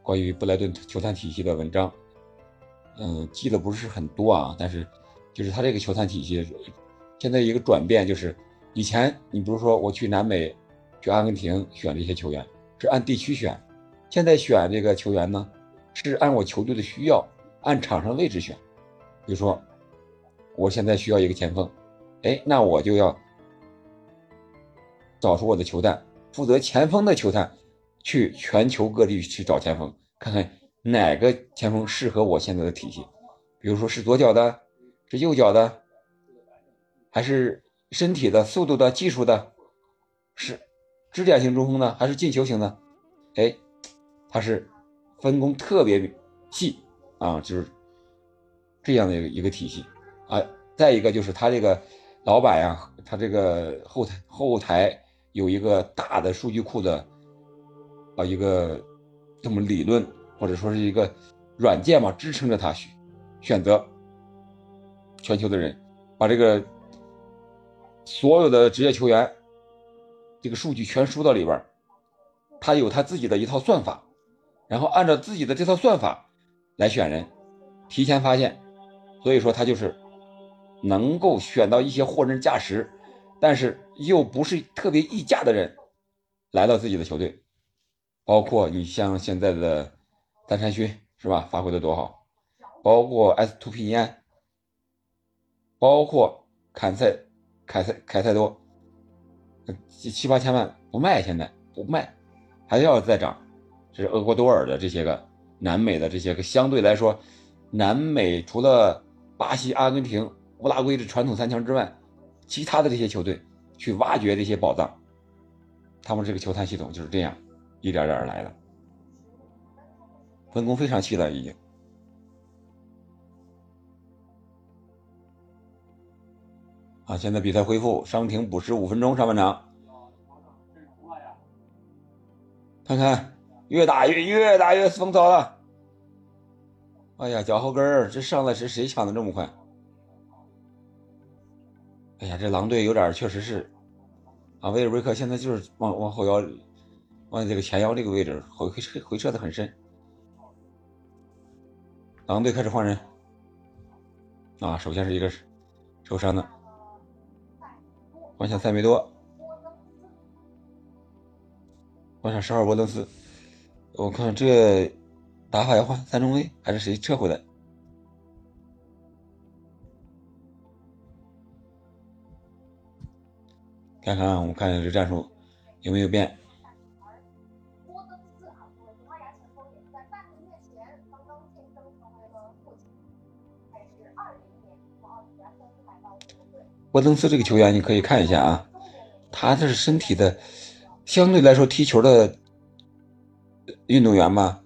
关于布莱顿球探体系的文章。嗯，记得不是很多啊，但是就是他这个球探体系，现在一个转变就是，以前你比如说我去南美，去阿根廷选这些球员是按地区选，现在选这个球员呢是按我球队的需要，按场上位置选。比如说，我现在需要一个前锋，哎，那我就要找出我的球探，负责前锋的球探，去全球各地去找前锋，看看。哪个前锋适合我现在的体系？比如说是左脚的，右脚的，还是身体的、速度的、技术的，是支点型中锋呢，还是进球型的？哎，他是分工特别细啊，就是这样的一个一个体系啊。再一个就是他这个老板呀，他这个后台后台有一个大的数据库的啊，一个这么理论。或者说是一个软件嘛，支撑着他选选择全球的人，把这个所有的职业球员这个数据全输到里边他有他自己的一套算法，然后按照自己的这套算法来选人，提前发现，所以说他就是能够选到一些货真价实，但是又不是特别溢价的人来到自己的球队，包括你像现在的丹山勋是吧？发挥的多好，包括 S 图皮烟，包括坎塞凯塞凯塞多，七七八千万不卖，现在不卖，还要再涨。这是厄瓜多尔的这些个南美的这些个相对来说，南美除了巴西、阿根廷、乌拉圭的传统三强之外，其他的这些球队去挖掘这些宝藏，他们这个球探系统就是这样一点点来的，分工非常细了已经。啊，现在比赛恢复，伤停补时五分钟，上半场。看看，越打越越打越风骚了。哎呀，脚后跟儿，这上来是谁抢的这么快？哎呀，这狼队有点确实是，啊，威尔维克现在就是往往后腰，往这个前腰这个位置回回回撤的很深。狼队开始换人，啊，首先是一个受伤的。换下塞梅多，换下十二波登斯。我看这打法要换三中卫，还是谁撤回来？看看，我们看看这战术有没有变。沃登斯这个球员，你可以看一下啊，他这是身体的，相对来说踢球的运动员嘛，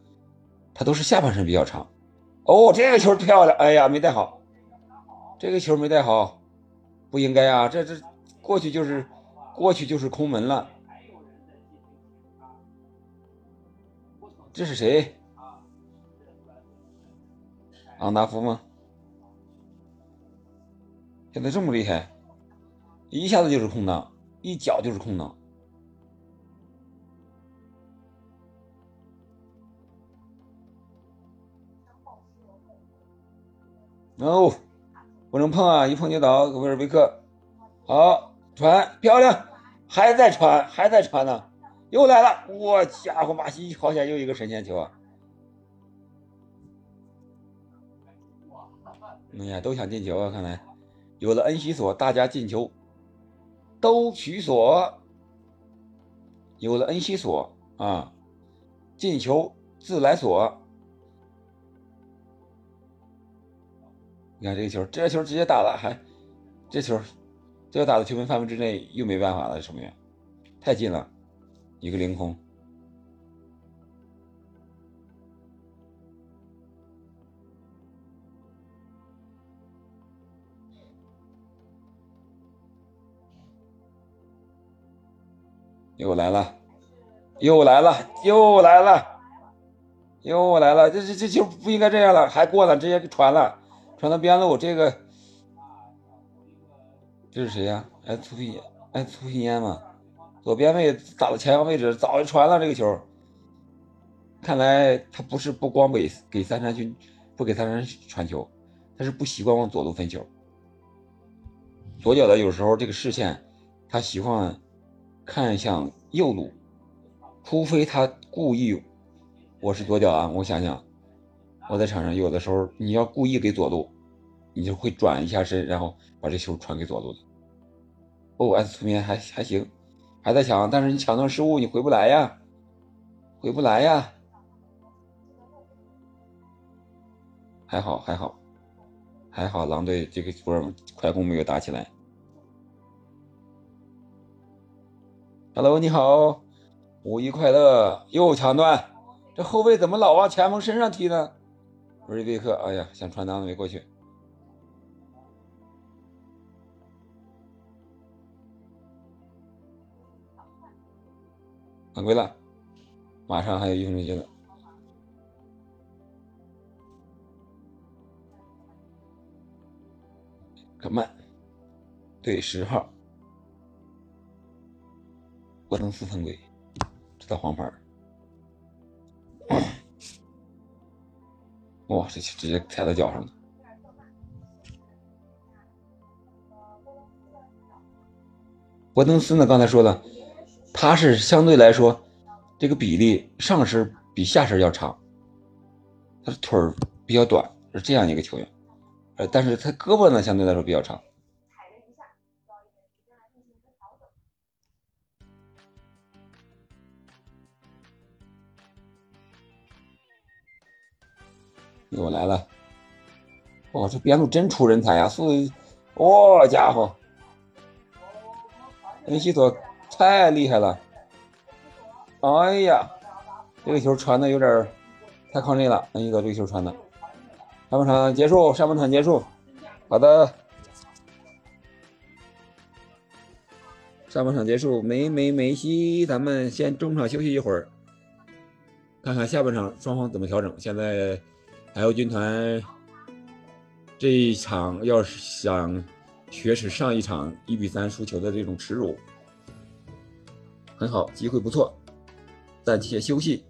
他都是下半身比较长。哦，这个球漂亮，哎呀，没带好，这个球没带好，不应该啊，这这过去就是过去就是空门了。这是谁？昂达夫吗？现在这么厉害？一下子就是空档，一脚就是空档。no，不能碰啊！一碰就倒。威尔维克，好传，漂亮，还在传，还在传呢，又来了！我家伙，马西好险又一个神仙球啊！哎呀，都想进球啊！看来有了恩西索，大家进球。都取锁，有了恩熙锁啊，进球自来锁。你看这个球，这个球直接打了，还这球，这个打到球门范围之内，又没办法了，守门员太近了，一个凌空。又来了，又来了，又来了，又来了！这这这球不应该这样了，还过了，直接传了，传到边路。这个这是谁呀？哎，涂皮哎，粗皮烟嘛，左边位打到前腰位置，早就传了这个球。看来他不是不光给给三山军，不给三山传球，他是不习惯往左路分球。左脚的有时候这个视线，他习惯。看向右路，除非他故意。我是左脚啊，我想想，我在场上有的时候，你要故意给左路，你就会转一下身，然后把这球传给左路的。哦，S 图面还还行，还在抢，但是你抢到失误，你回不来呀，回不来呀。还好还好还好，狼队这个波快攻没有打起来。Hello，你好，五一快乐！又抢断，这后卫怎么老往前锋身上踢呢？瑞贝克，哎呀，想传裆没过去，犯规了，马上还有一分钟阶段，可慢，对，十号。沃登斯犯规，这道黄牌哇，这直接踩到脚上了。伯登斯呢？刚才说了，他是相对来说，这个比例上身比下身要长，他的腿儿比较短，是这样一个球员。呃，但是他胳膊呢相对来说比较长。又来了，哇，这边路真出人才呀！是，哇家伙！恩西索太厉害了！哎呀，这个球传的有点太靠内了。恩西索这个球传的，上半场结束，上半场结束。好的，上半场结束，梅梅梅西，咱们先中场休息一会儿，看看下半场双方怎么调整。现在海鸥军团这一场要是想。雪耻上一场一比三输球的这种耻辱，很好，机会不错，暂且休息。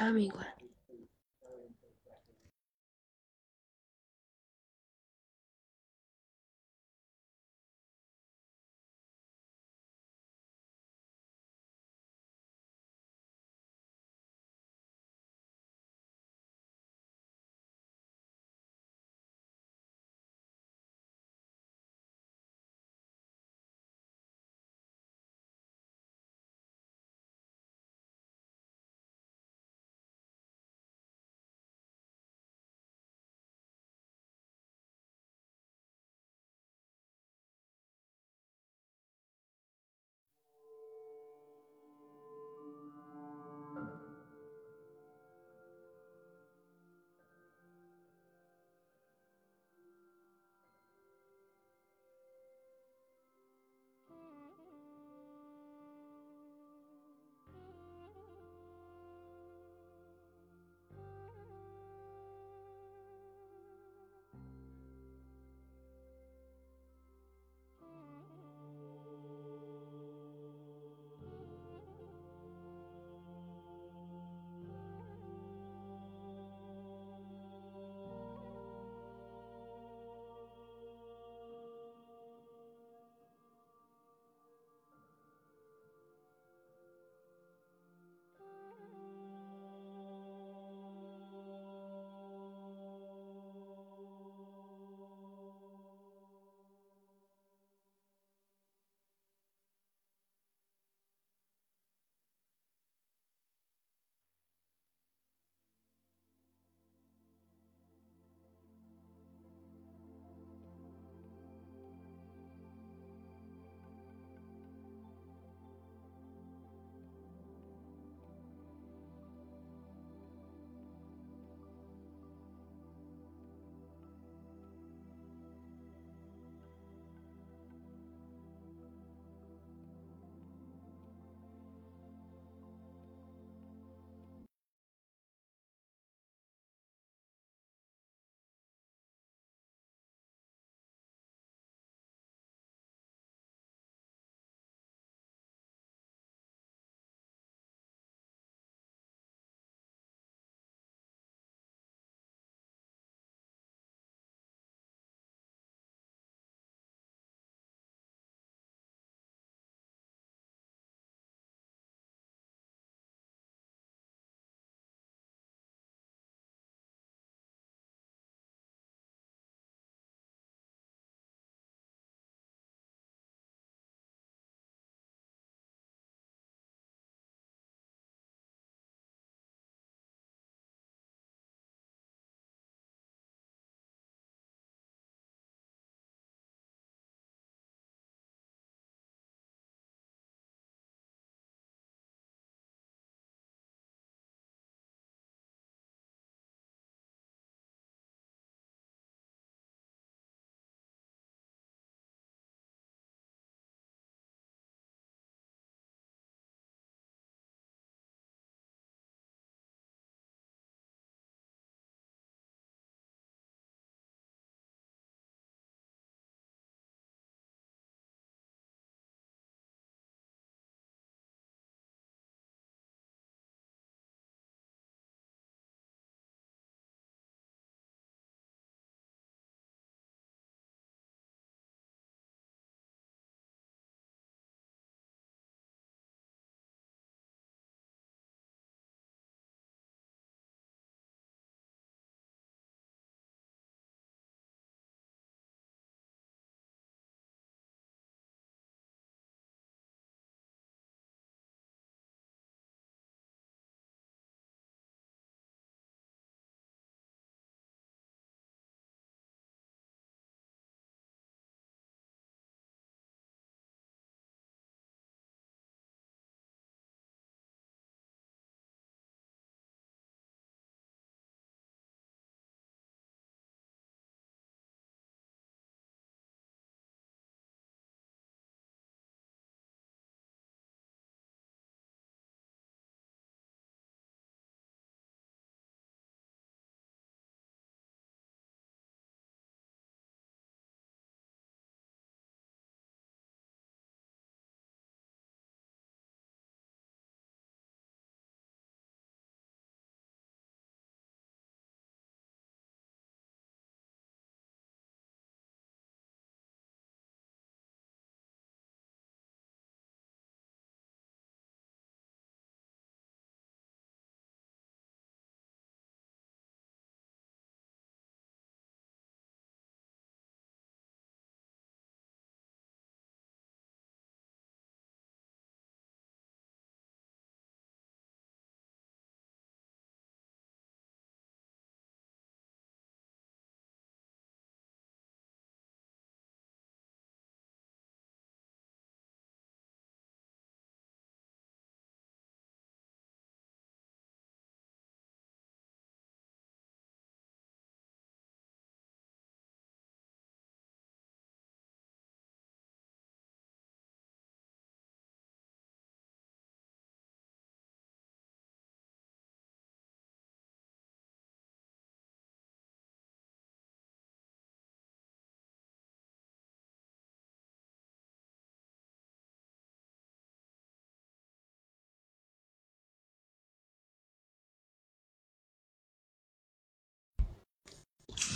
啥没管？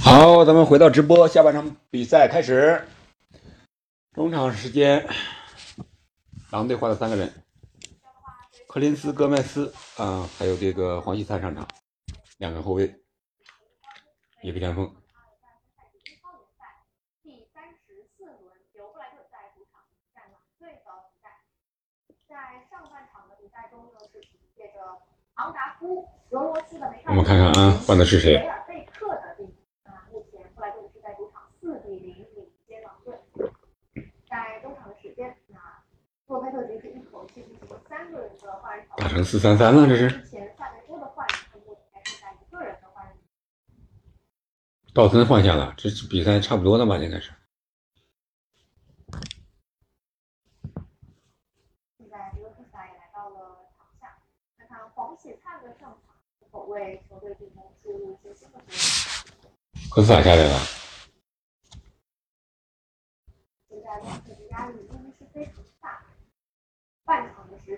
好，咱们回到直播，下半场比赛开始。中场时间，狼队换了三个人，柯林斯、戈麦斯啊，还有这个黄西灿上场，两个后卫，一个前锋。第三十四轮，由布莱顿在主场战狼队的比赛，在上半场的比赛中呢，是凭借着昂达夫、俄罗斯的梅开我们看看啊，换的是谁？打成四三三了，这是。道森换下了，这比赛差不多了吧？应该是。现在这个比赛来到了场下，看看黄喜灿的上场是否为球队进攻注入一些新的活力。科斯塔下来了。现在两队的压力应该是非常大。半场的时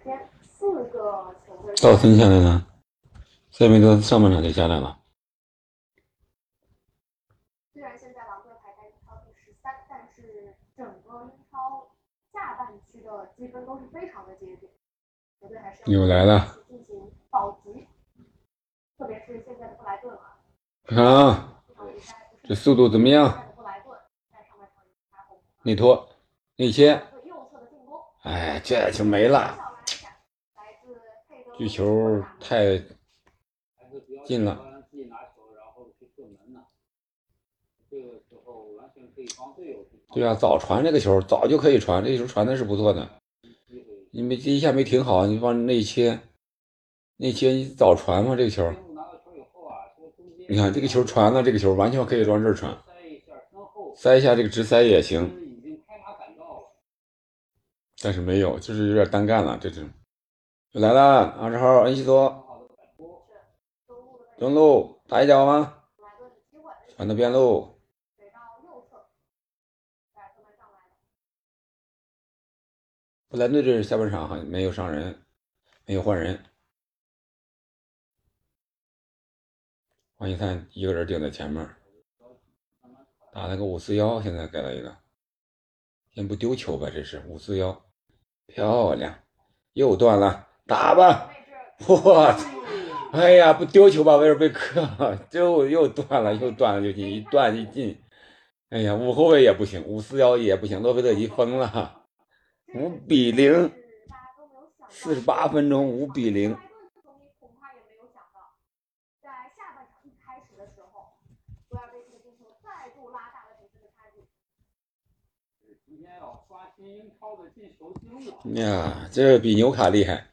间。道森下来了，塞梅多上半场就下来了。虽然现在狼队排在英超第十三，但是整个英超下半区的积分都是非常的接近，球队还是又来了进行保级，特别是现在的布莱顿啊。看啊，这速度怎么样？内托，内切，哎，这就没了。这球太近了。对啊，早传这个球，早就可以传，这球传的是不错的。你没这一下没停好，你往内切，内切你早传嘛这个球。你看这个球传了，这个球完全可以往这儿传，塞一下这个直塞也行。但是没有，就是有点单干了，这是。来了，二十号恩西索，中路打一脚吗？传到边路。布莱顿这是下半场好像没有上人，没有换人。黄一灿一个人顶在前面，打了个五四幺，现在改了一个，先不丢球吧？这是五四幺，漂亮，又断了。打吧，我操！哎呀，不丢球吧，威尔贝克，就又断了，又断了就进，一断一进。哎呀，五后卫也不行，五四幺也不行，洛菲特吉疯了，五比零，四十八分钟五比零。呀，这比纽卡厉害。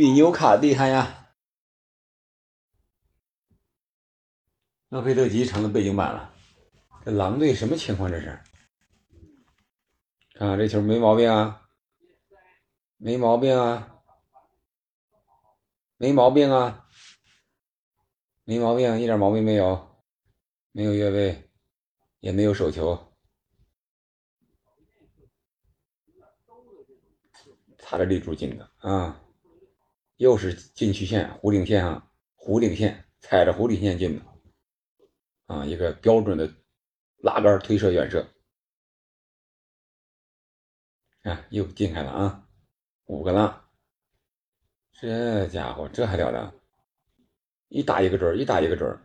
比纽卡厉害呀！诺佩特吉成了背景板了。这狼队什么情况？这是？看看这球没毛病啊，没毛病啊，没毛病啊，没毛病，一点毛病没有，没有越位，也没有手球。他的立柱进的啊，又是禁区线弧顶线啊，弧顶线踩着弧顶线进的啊，一个标准的拉杆推射远射，看又进开了啊，五个了，这家伙这还了得，一打一个准，一打一个准。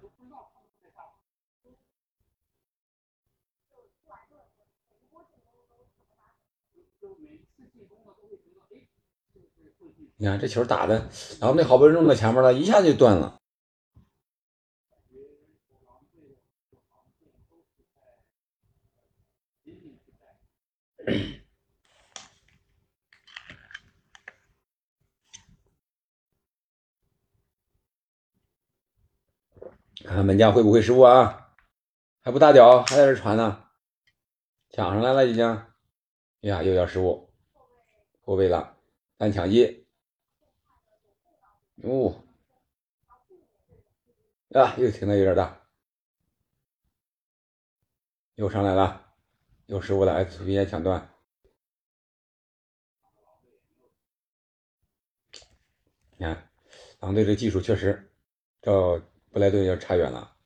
你看这球打的，然后那好不容易弄到前面了，一下就断了。看 看门将会不会失误啊？还不大脚，还在这传呢，抢上来了已经。哎呀，又要失误，后卫了，单抢一。哦，啊，又停的有点大，又上来了，又失误了，S P 也抢断。你看，狼队这技术确实，照布莱顿要差远了。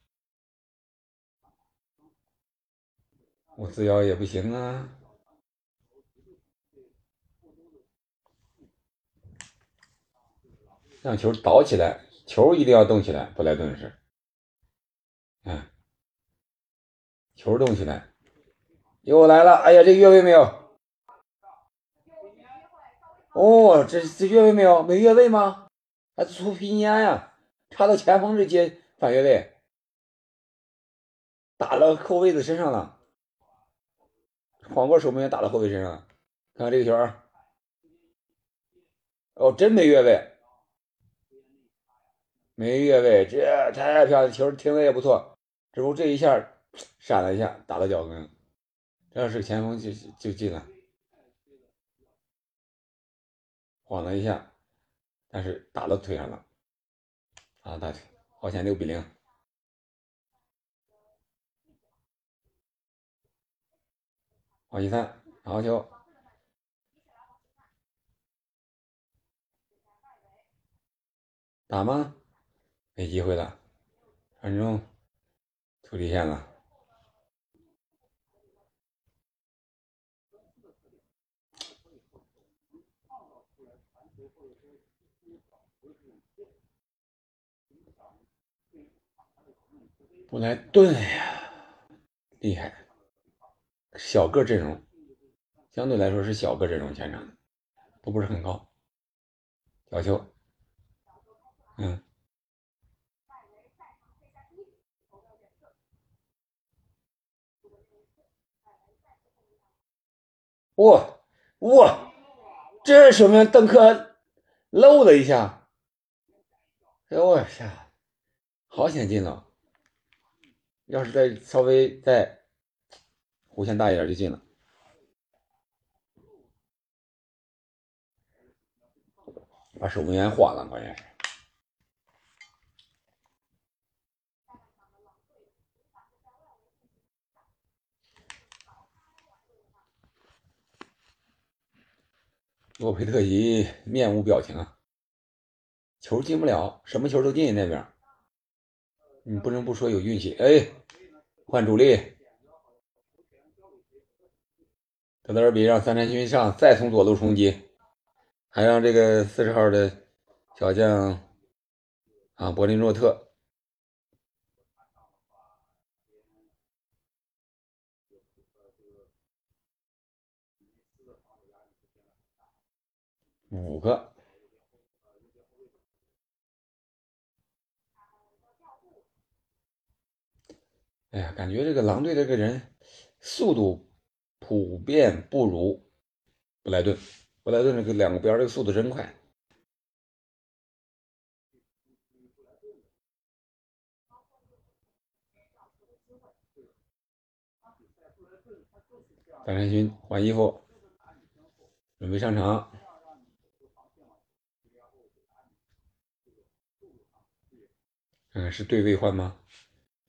我自腰也不行啊，让球倒起来，球一定要动起来。布莱顿是，嗯，球动起来，又来了。哎呀，这越位没有？哦，这这越位没有？没越位吗？还出皮尼亚呀？插到前锋这接反越位，打了后卫的身上了。晃过守门员打到后卫身上了，看看这个球哦，真没越位，没越位，这太漂亮，球停的也不错。只不过这一下闪了一下，打到脚跟，这要是前锋就就进了。晃了一下，但是打到腿上了，啊，大腿，好险，六比零。黄，一三，好球，打吗？没机会了，反正，出底线了。布莱顿呀，厉害。小个阵容，相对来说是小个阵容，前场都不是很高。小球，嗯，哇哇，这说明邓克漏了一下，哎呦我天，好险进了！要是再稍微再。弧线大一点就进了，把守门员换了，关键是。洛佩特吉面无表情啊，球进不了，什么球都进那边，你不能不说有运气。哎，换主力。德德尔比让三山军上，再从左路冲击，还让这个四十号的小将啊，柏林诺特五个。哎呀，感觉这个狼队这个人速度。普遍不如布莱顿，布莱顿这个两个边这个速度真快。大山勋换衣服，准备上场。看看是对位换吗？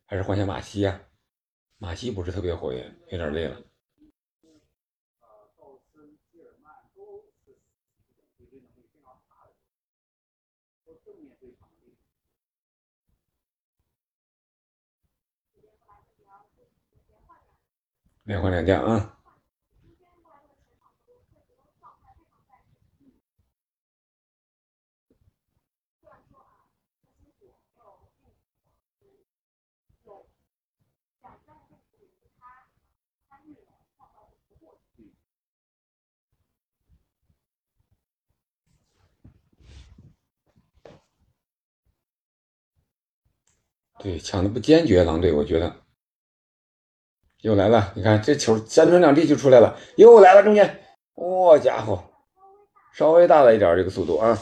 还是换下马西呀？马西不是特别活跃，有点累了。两换两将啊！对，抢的不坚决，狼队，我觉得。又来了，你看这球三传两地就出来了，又来了中间，我家伙，稍微大了一点这个速度啊，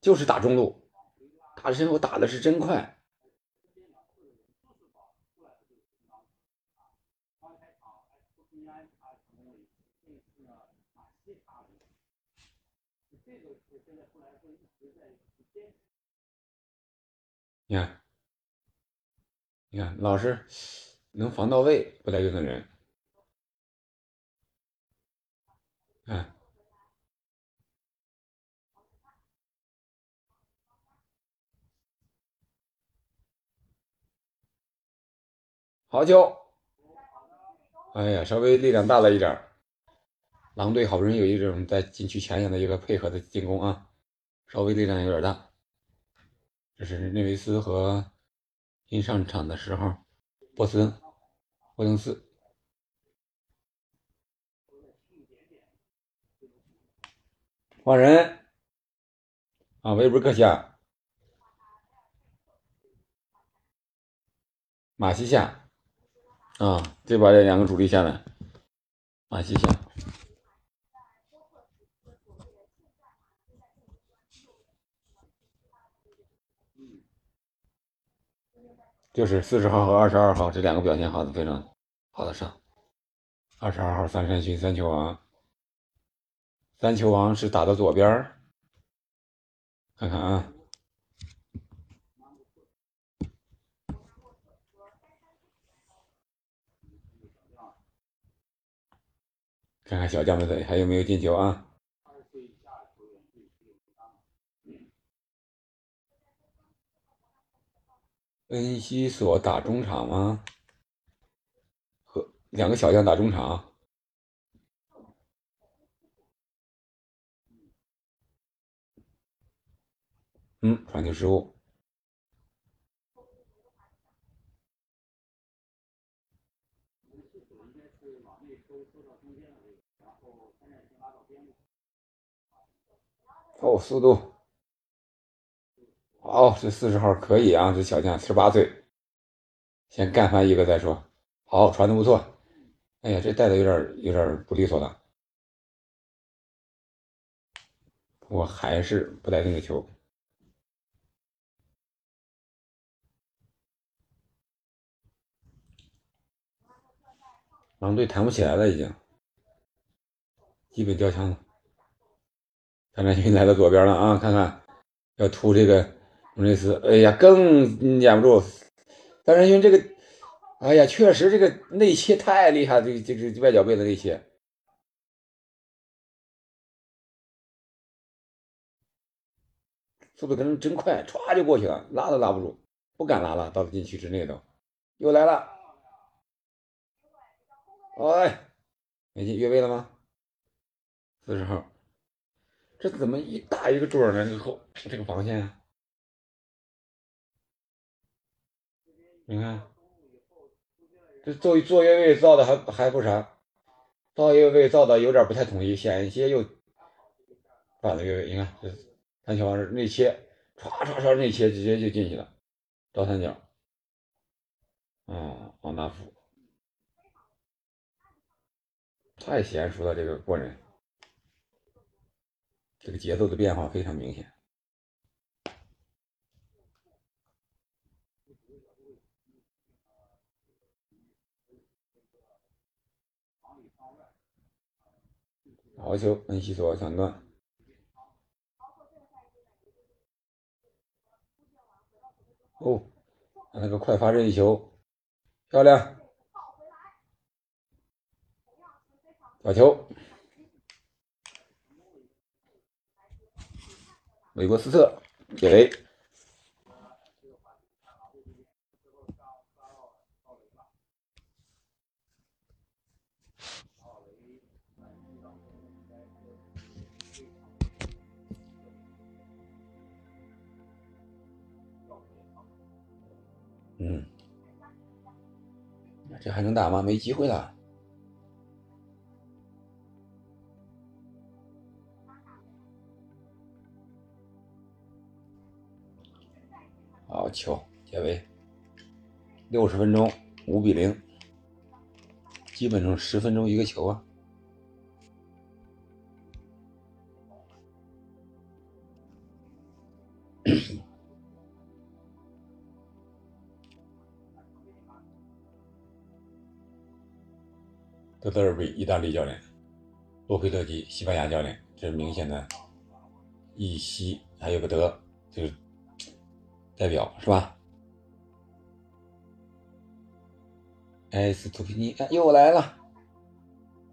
就是打中路，打身后打的是真快。你看，你看，老师能防到位，不带任的人。嗯，好球！哎呀，稍微力量大了一点儿。狼队好不容易有一种在禁区前沿的一个配合的进攻啊，稍微力量有点大。这是内维斯和新上场的时候，波斯波登斯。换人。啊，维布克下，马西下啊，这把这两个主力下来，马西下。就是四十号和二十二号这两个表现好的非常好的上，二十二号三山勋三球王，三球王是打到左边看看啊，看看小将们还有没有进球啊？恩西索打中场吗？和两个小将打中场。嗯，传球失误。哦，速度。好，这四十号可以啊，这小将十八岁，先干翻一个再说。好，传的不错。哎呀，这带的有点有点不利索了，我还是不带那个球。狼队弹不起来了，已经基本掉枪了。张占勋来到左边了啊，看看要突这个。穆雷斯，哎呀，更撵不住。但是因为这个，哎呀，确实这个内切太厉害，这个这个外脚背的内切，速度可能真快，歘就过去了，拉都拉不住，不敢拉了，到了禁区之内都，又来了，哎，没进越位了吗？四十号，这怎么一大一个桌呢？这个后这个防线。你看，这做做越位造的还还不啥，造业位造的有点不太统一，险些又犯了越位。你看这三球王是内切，唰唰唰内切直接就进去了，倒三角。哦，奥纳夫太娴熟了，这个过人，这个节奏的变化非常明显。好球，恩西索抢断。哦，那个快发任意球，漂亮。把球，韦伯斯特给。嗯，这还能打吗？没机会了。好球，解围六十分钟五比零，基本上十分钟一个球啊。德德尔比，意大利教练；洛佩特吉，西班牙教练。这是明显的意西，还有个德，就是代表是吧？埃斯图皮尼，哎，又来了！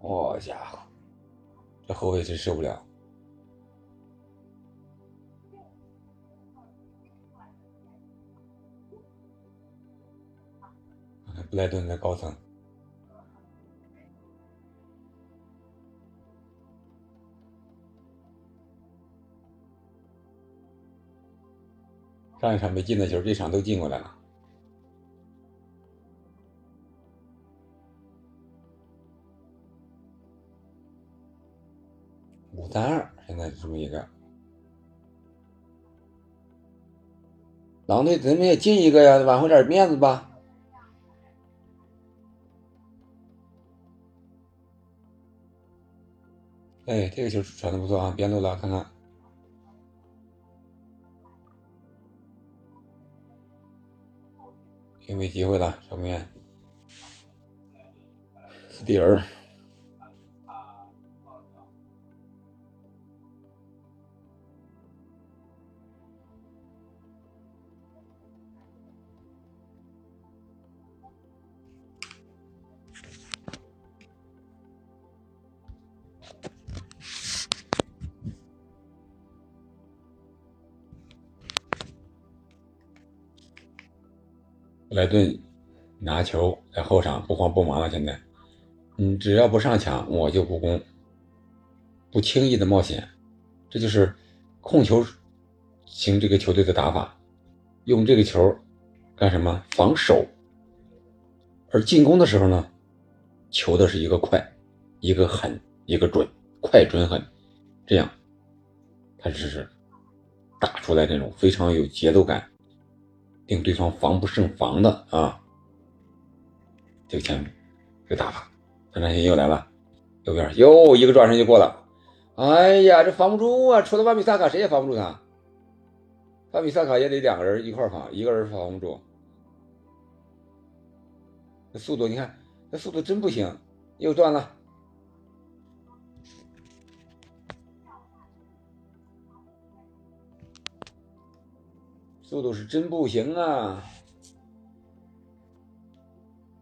好家伙，这后卫真受不了。布莱顿的高层。上一场没进的球，这场都进过来了。五三二，现在是这么一个。狼队怎么也进一个呀？挽回点面子吧。哎，这个球传的不错啊，边路了，看看。又没机会了，小面。斯蒂莱顿拿球在后场不慌不忙了。现在，你只要不上抢，我就不攻，不轻易的冒险，这就是控球型这个球队的打法。用这个球干什么？防守。而进攻的时候呢，求的是一个快，一个狠，一个准，快准狠，这样，他就是打出来这种非常有节奏感。令对方防不胜防的啊，这个前这个打法，三战线又来了，右边又一个转身就过了，哎呀，这防不住啊！除了万比萨卡，谁也防不住他。万比萨卡也得两个人一块防，一个人防不住。这速度，你看，这速度真不行，又断了。速度是真不行啊！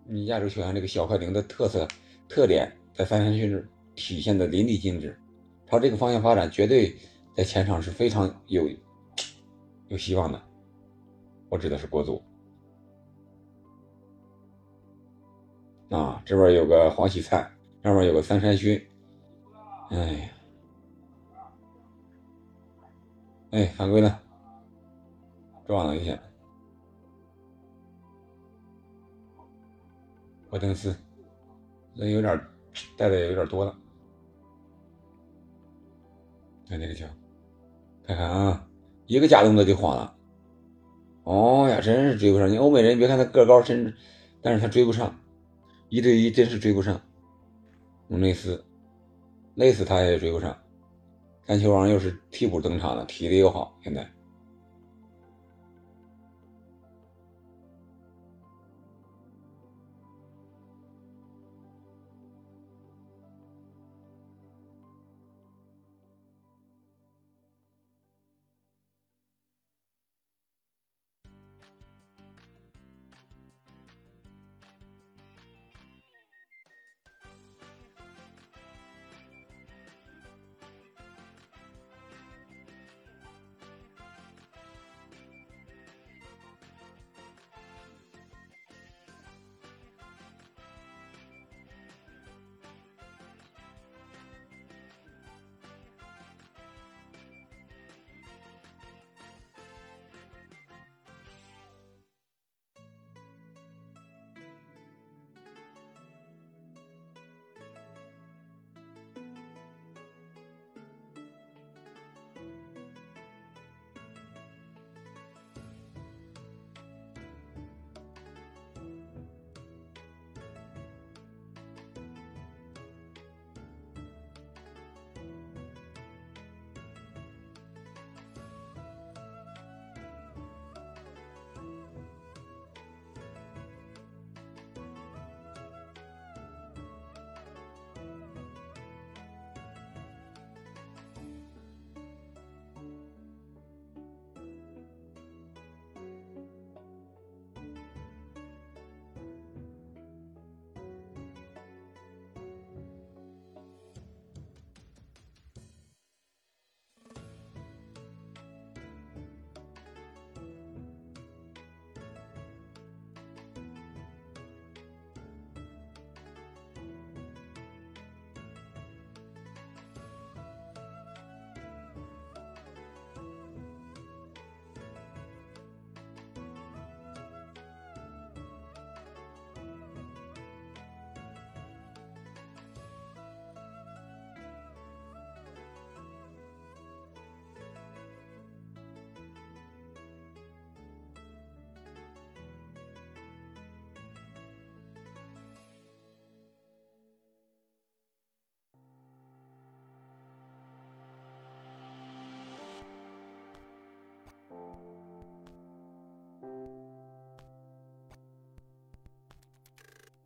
你亚洲球员这个小快灵的特色特点，在三山训是体现的淋漓尽致。朝这个方向发展，绝对在前场是非常有有希望的。我指的是国足啊，这边有个黄喜灿，上面有个三山勋。哎呀，哎，犯规了。撞了一下，霍登斯，人有点带的有点多了。看这个球，看看啊，一个假动作就晃了。哦呀，真是追不上你欧美人，别看他个高身，但是他追不上，一对一真是追不上。姆内斯，累死他也追不上。三球王又是替补登场了，体力又好，现在。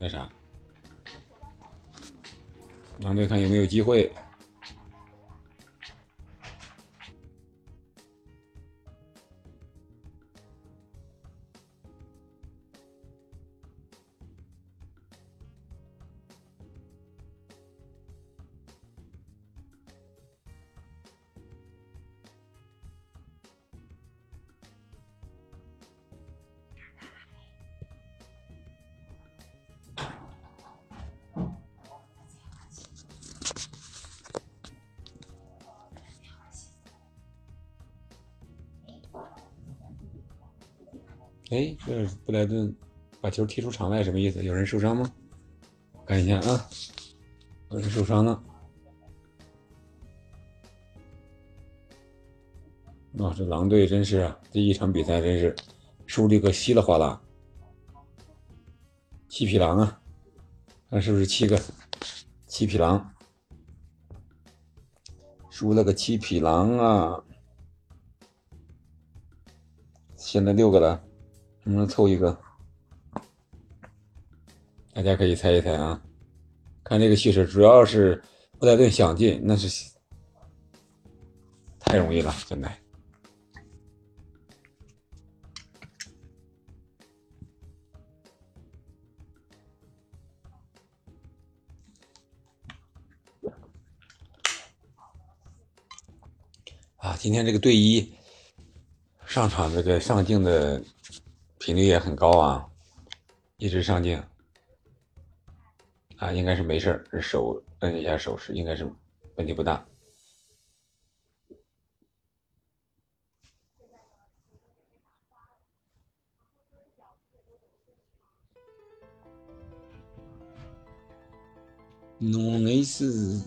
那啥，狼队看有没有机会。哎，这布莱顿把球踢出场外，什么意思？有人受伤吗？看一下啊，有人受伤了。啊，这狼队真是啊，这一场比赛真是输的个稀里哗啦。七匹狼啊，看是不是七个？七匹狼，输了个七匹狼啊！现在六个了。能不能凑一个？大家可以猜一猜啊！看这个气势，主要是布莱顿想进，那是太容易了，真的。啊，今天这个队医上场，这个上镜的。频率也很高啊，一直上镜啊，应该是没事手摁一下手势，应该是问题不大。弄没事。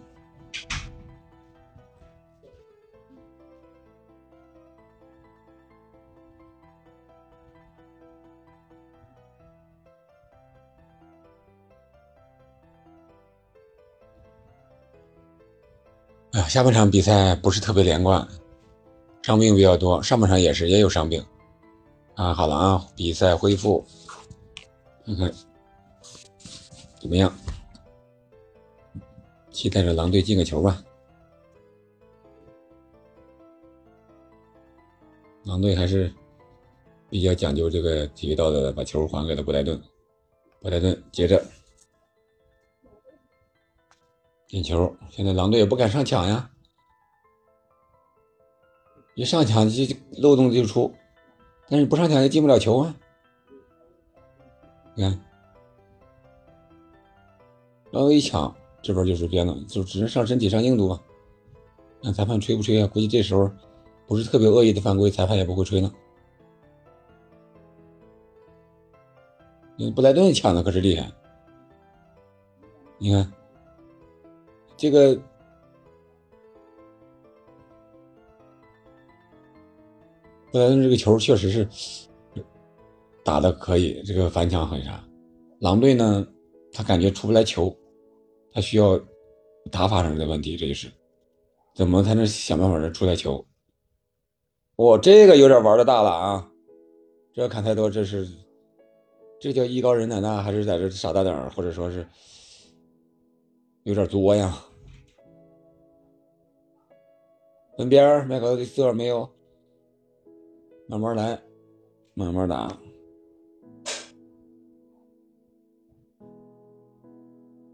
啊，下半场比赛不是特别连贯，伤病比较多。上半场也是，也有伤病。啊，好了啊，比赛恢复，看看怎么样？期待着狼队进个球吧。狼队还是比较讲究这个体育道德的，把球还给了布莱顿。布莱顿接着。进球！现在狼队也不敢上抢呀，一上抢就漏洞就出，但是不上抢就进不了球啊。你看，狼队一抢，这边就是边了，就只能上身体上硬度吧。看裁判吹不吹啊？估计这时候不是特别恶意的犯规，裁判也不会吹了。布莱顿抢的可是厉害，你看。这个布莱顿这个球确实是打的可以，这个反抢很啥。狼队呢，他感觉出不来球，他需要打法上的问题，这就是怎么才能想办法能出来球？我这个有点玩的大了啊！这看太多，这是这叫艺高人胆大，还是在这傻大胆，或者说是有点作呀？门边儿麦克斯没有，慢慢来，慢慢打。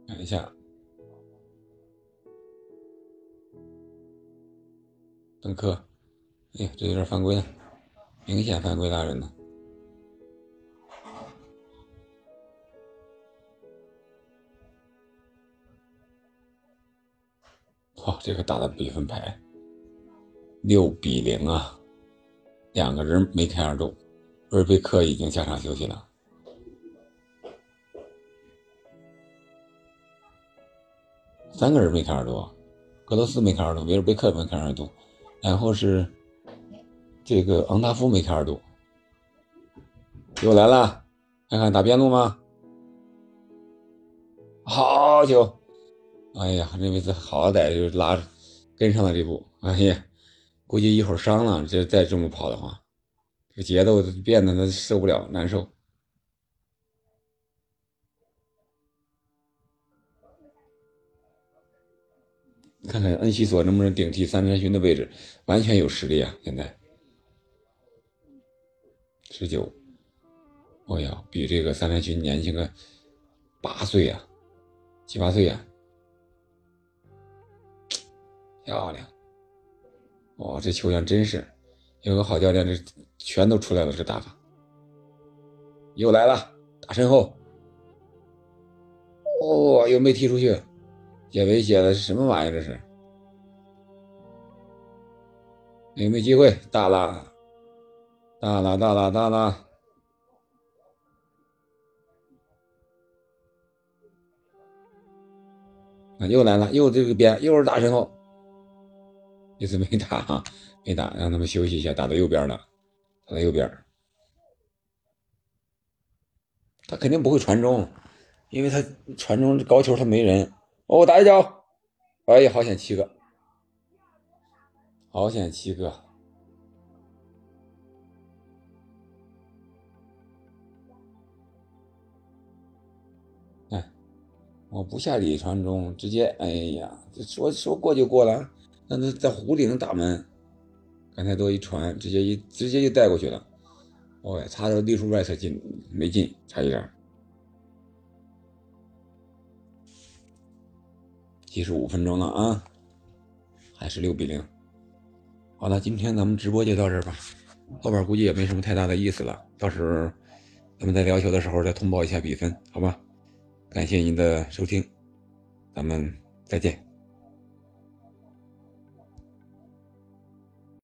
看一下，邓克，哎呀，这有点犯规了，明显犯规大人呢。哇，这个打的比分牌。六比零啊，两个人梅开二度，尔贝克已经下场休息了。三个人梅开二度，格罗斯梅开二度，维尔贝克梅开二度，然后是这个昂达夫梅开二度，又来了，看看打边路吗？好球！哎呀，这位子好歹就拉跟上了这步，哎呀。估计一会儿伤了，这再这么跑的话，这节奏变得那受不了，难受。看看恩西索能不能顶替三山勋的位置，完全有实力啊！现在十九，哎呀，比这个三山勋年轻个八岁啊，七八岁啊，漂亮。哦，这球员真是有个好教练，这全都出来了，这打法又来了，打身后，哦，又没踢出去。解围解的是什么玩意儿？这是有没有机会？大了，大了，大了，大了！啊，又来了，又这个边，又是打身后，一直没打，没打，让他们休息一下，打到右边了，打到右边，他肯定不会传中，因为他传中高球他没人。哦，打一脚！哎呀，好险七个，好险七个！哎，我不下里传中，直接哎呀，这说说过就过了，那那在弧顶打门，刚才多一传，直接一直接就带过去了。哦呀，差点立出外侧进，没进，差一点。七十五分钟了啊，还是六比零。好了，今天咱们直播就到这儿吧，后边估计也没什么太大的意思了。到时候咱们在聊球的时候再通报一下比分，好吧？感谢您的收听，咱们再见。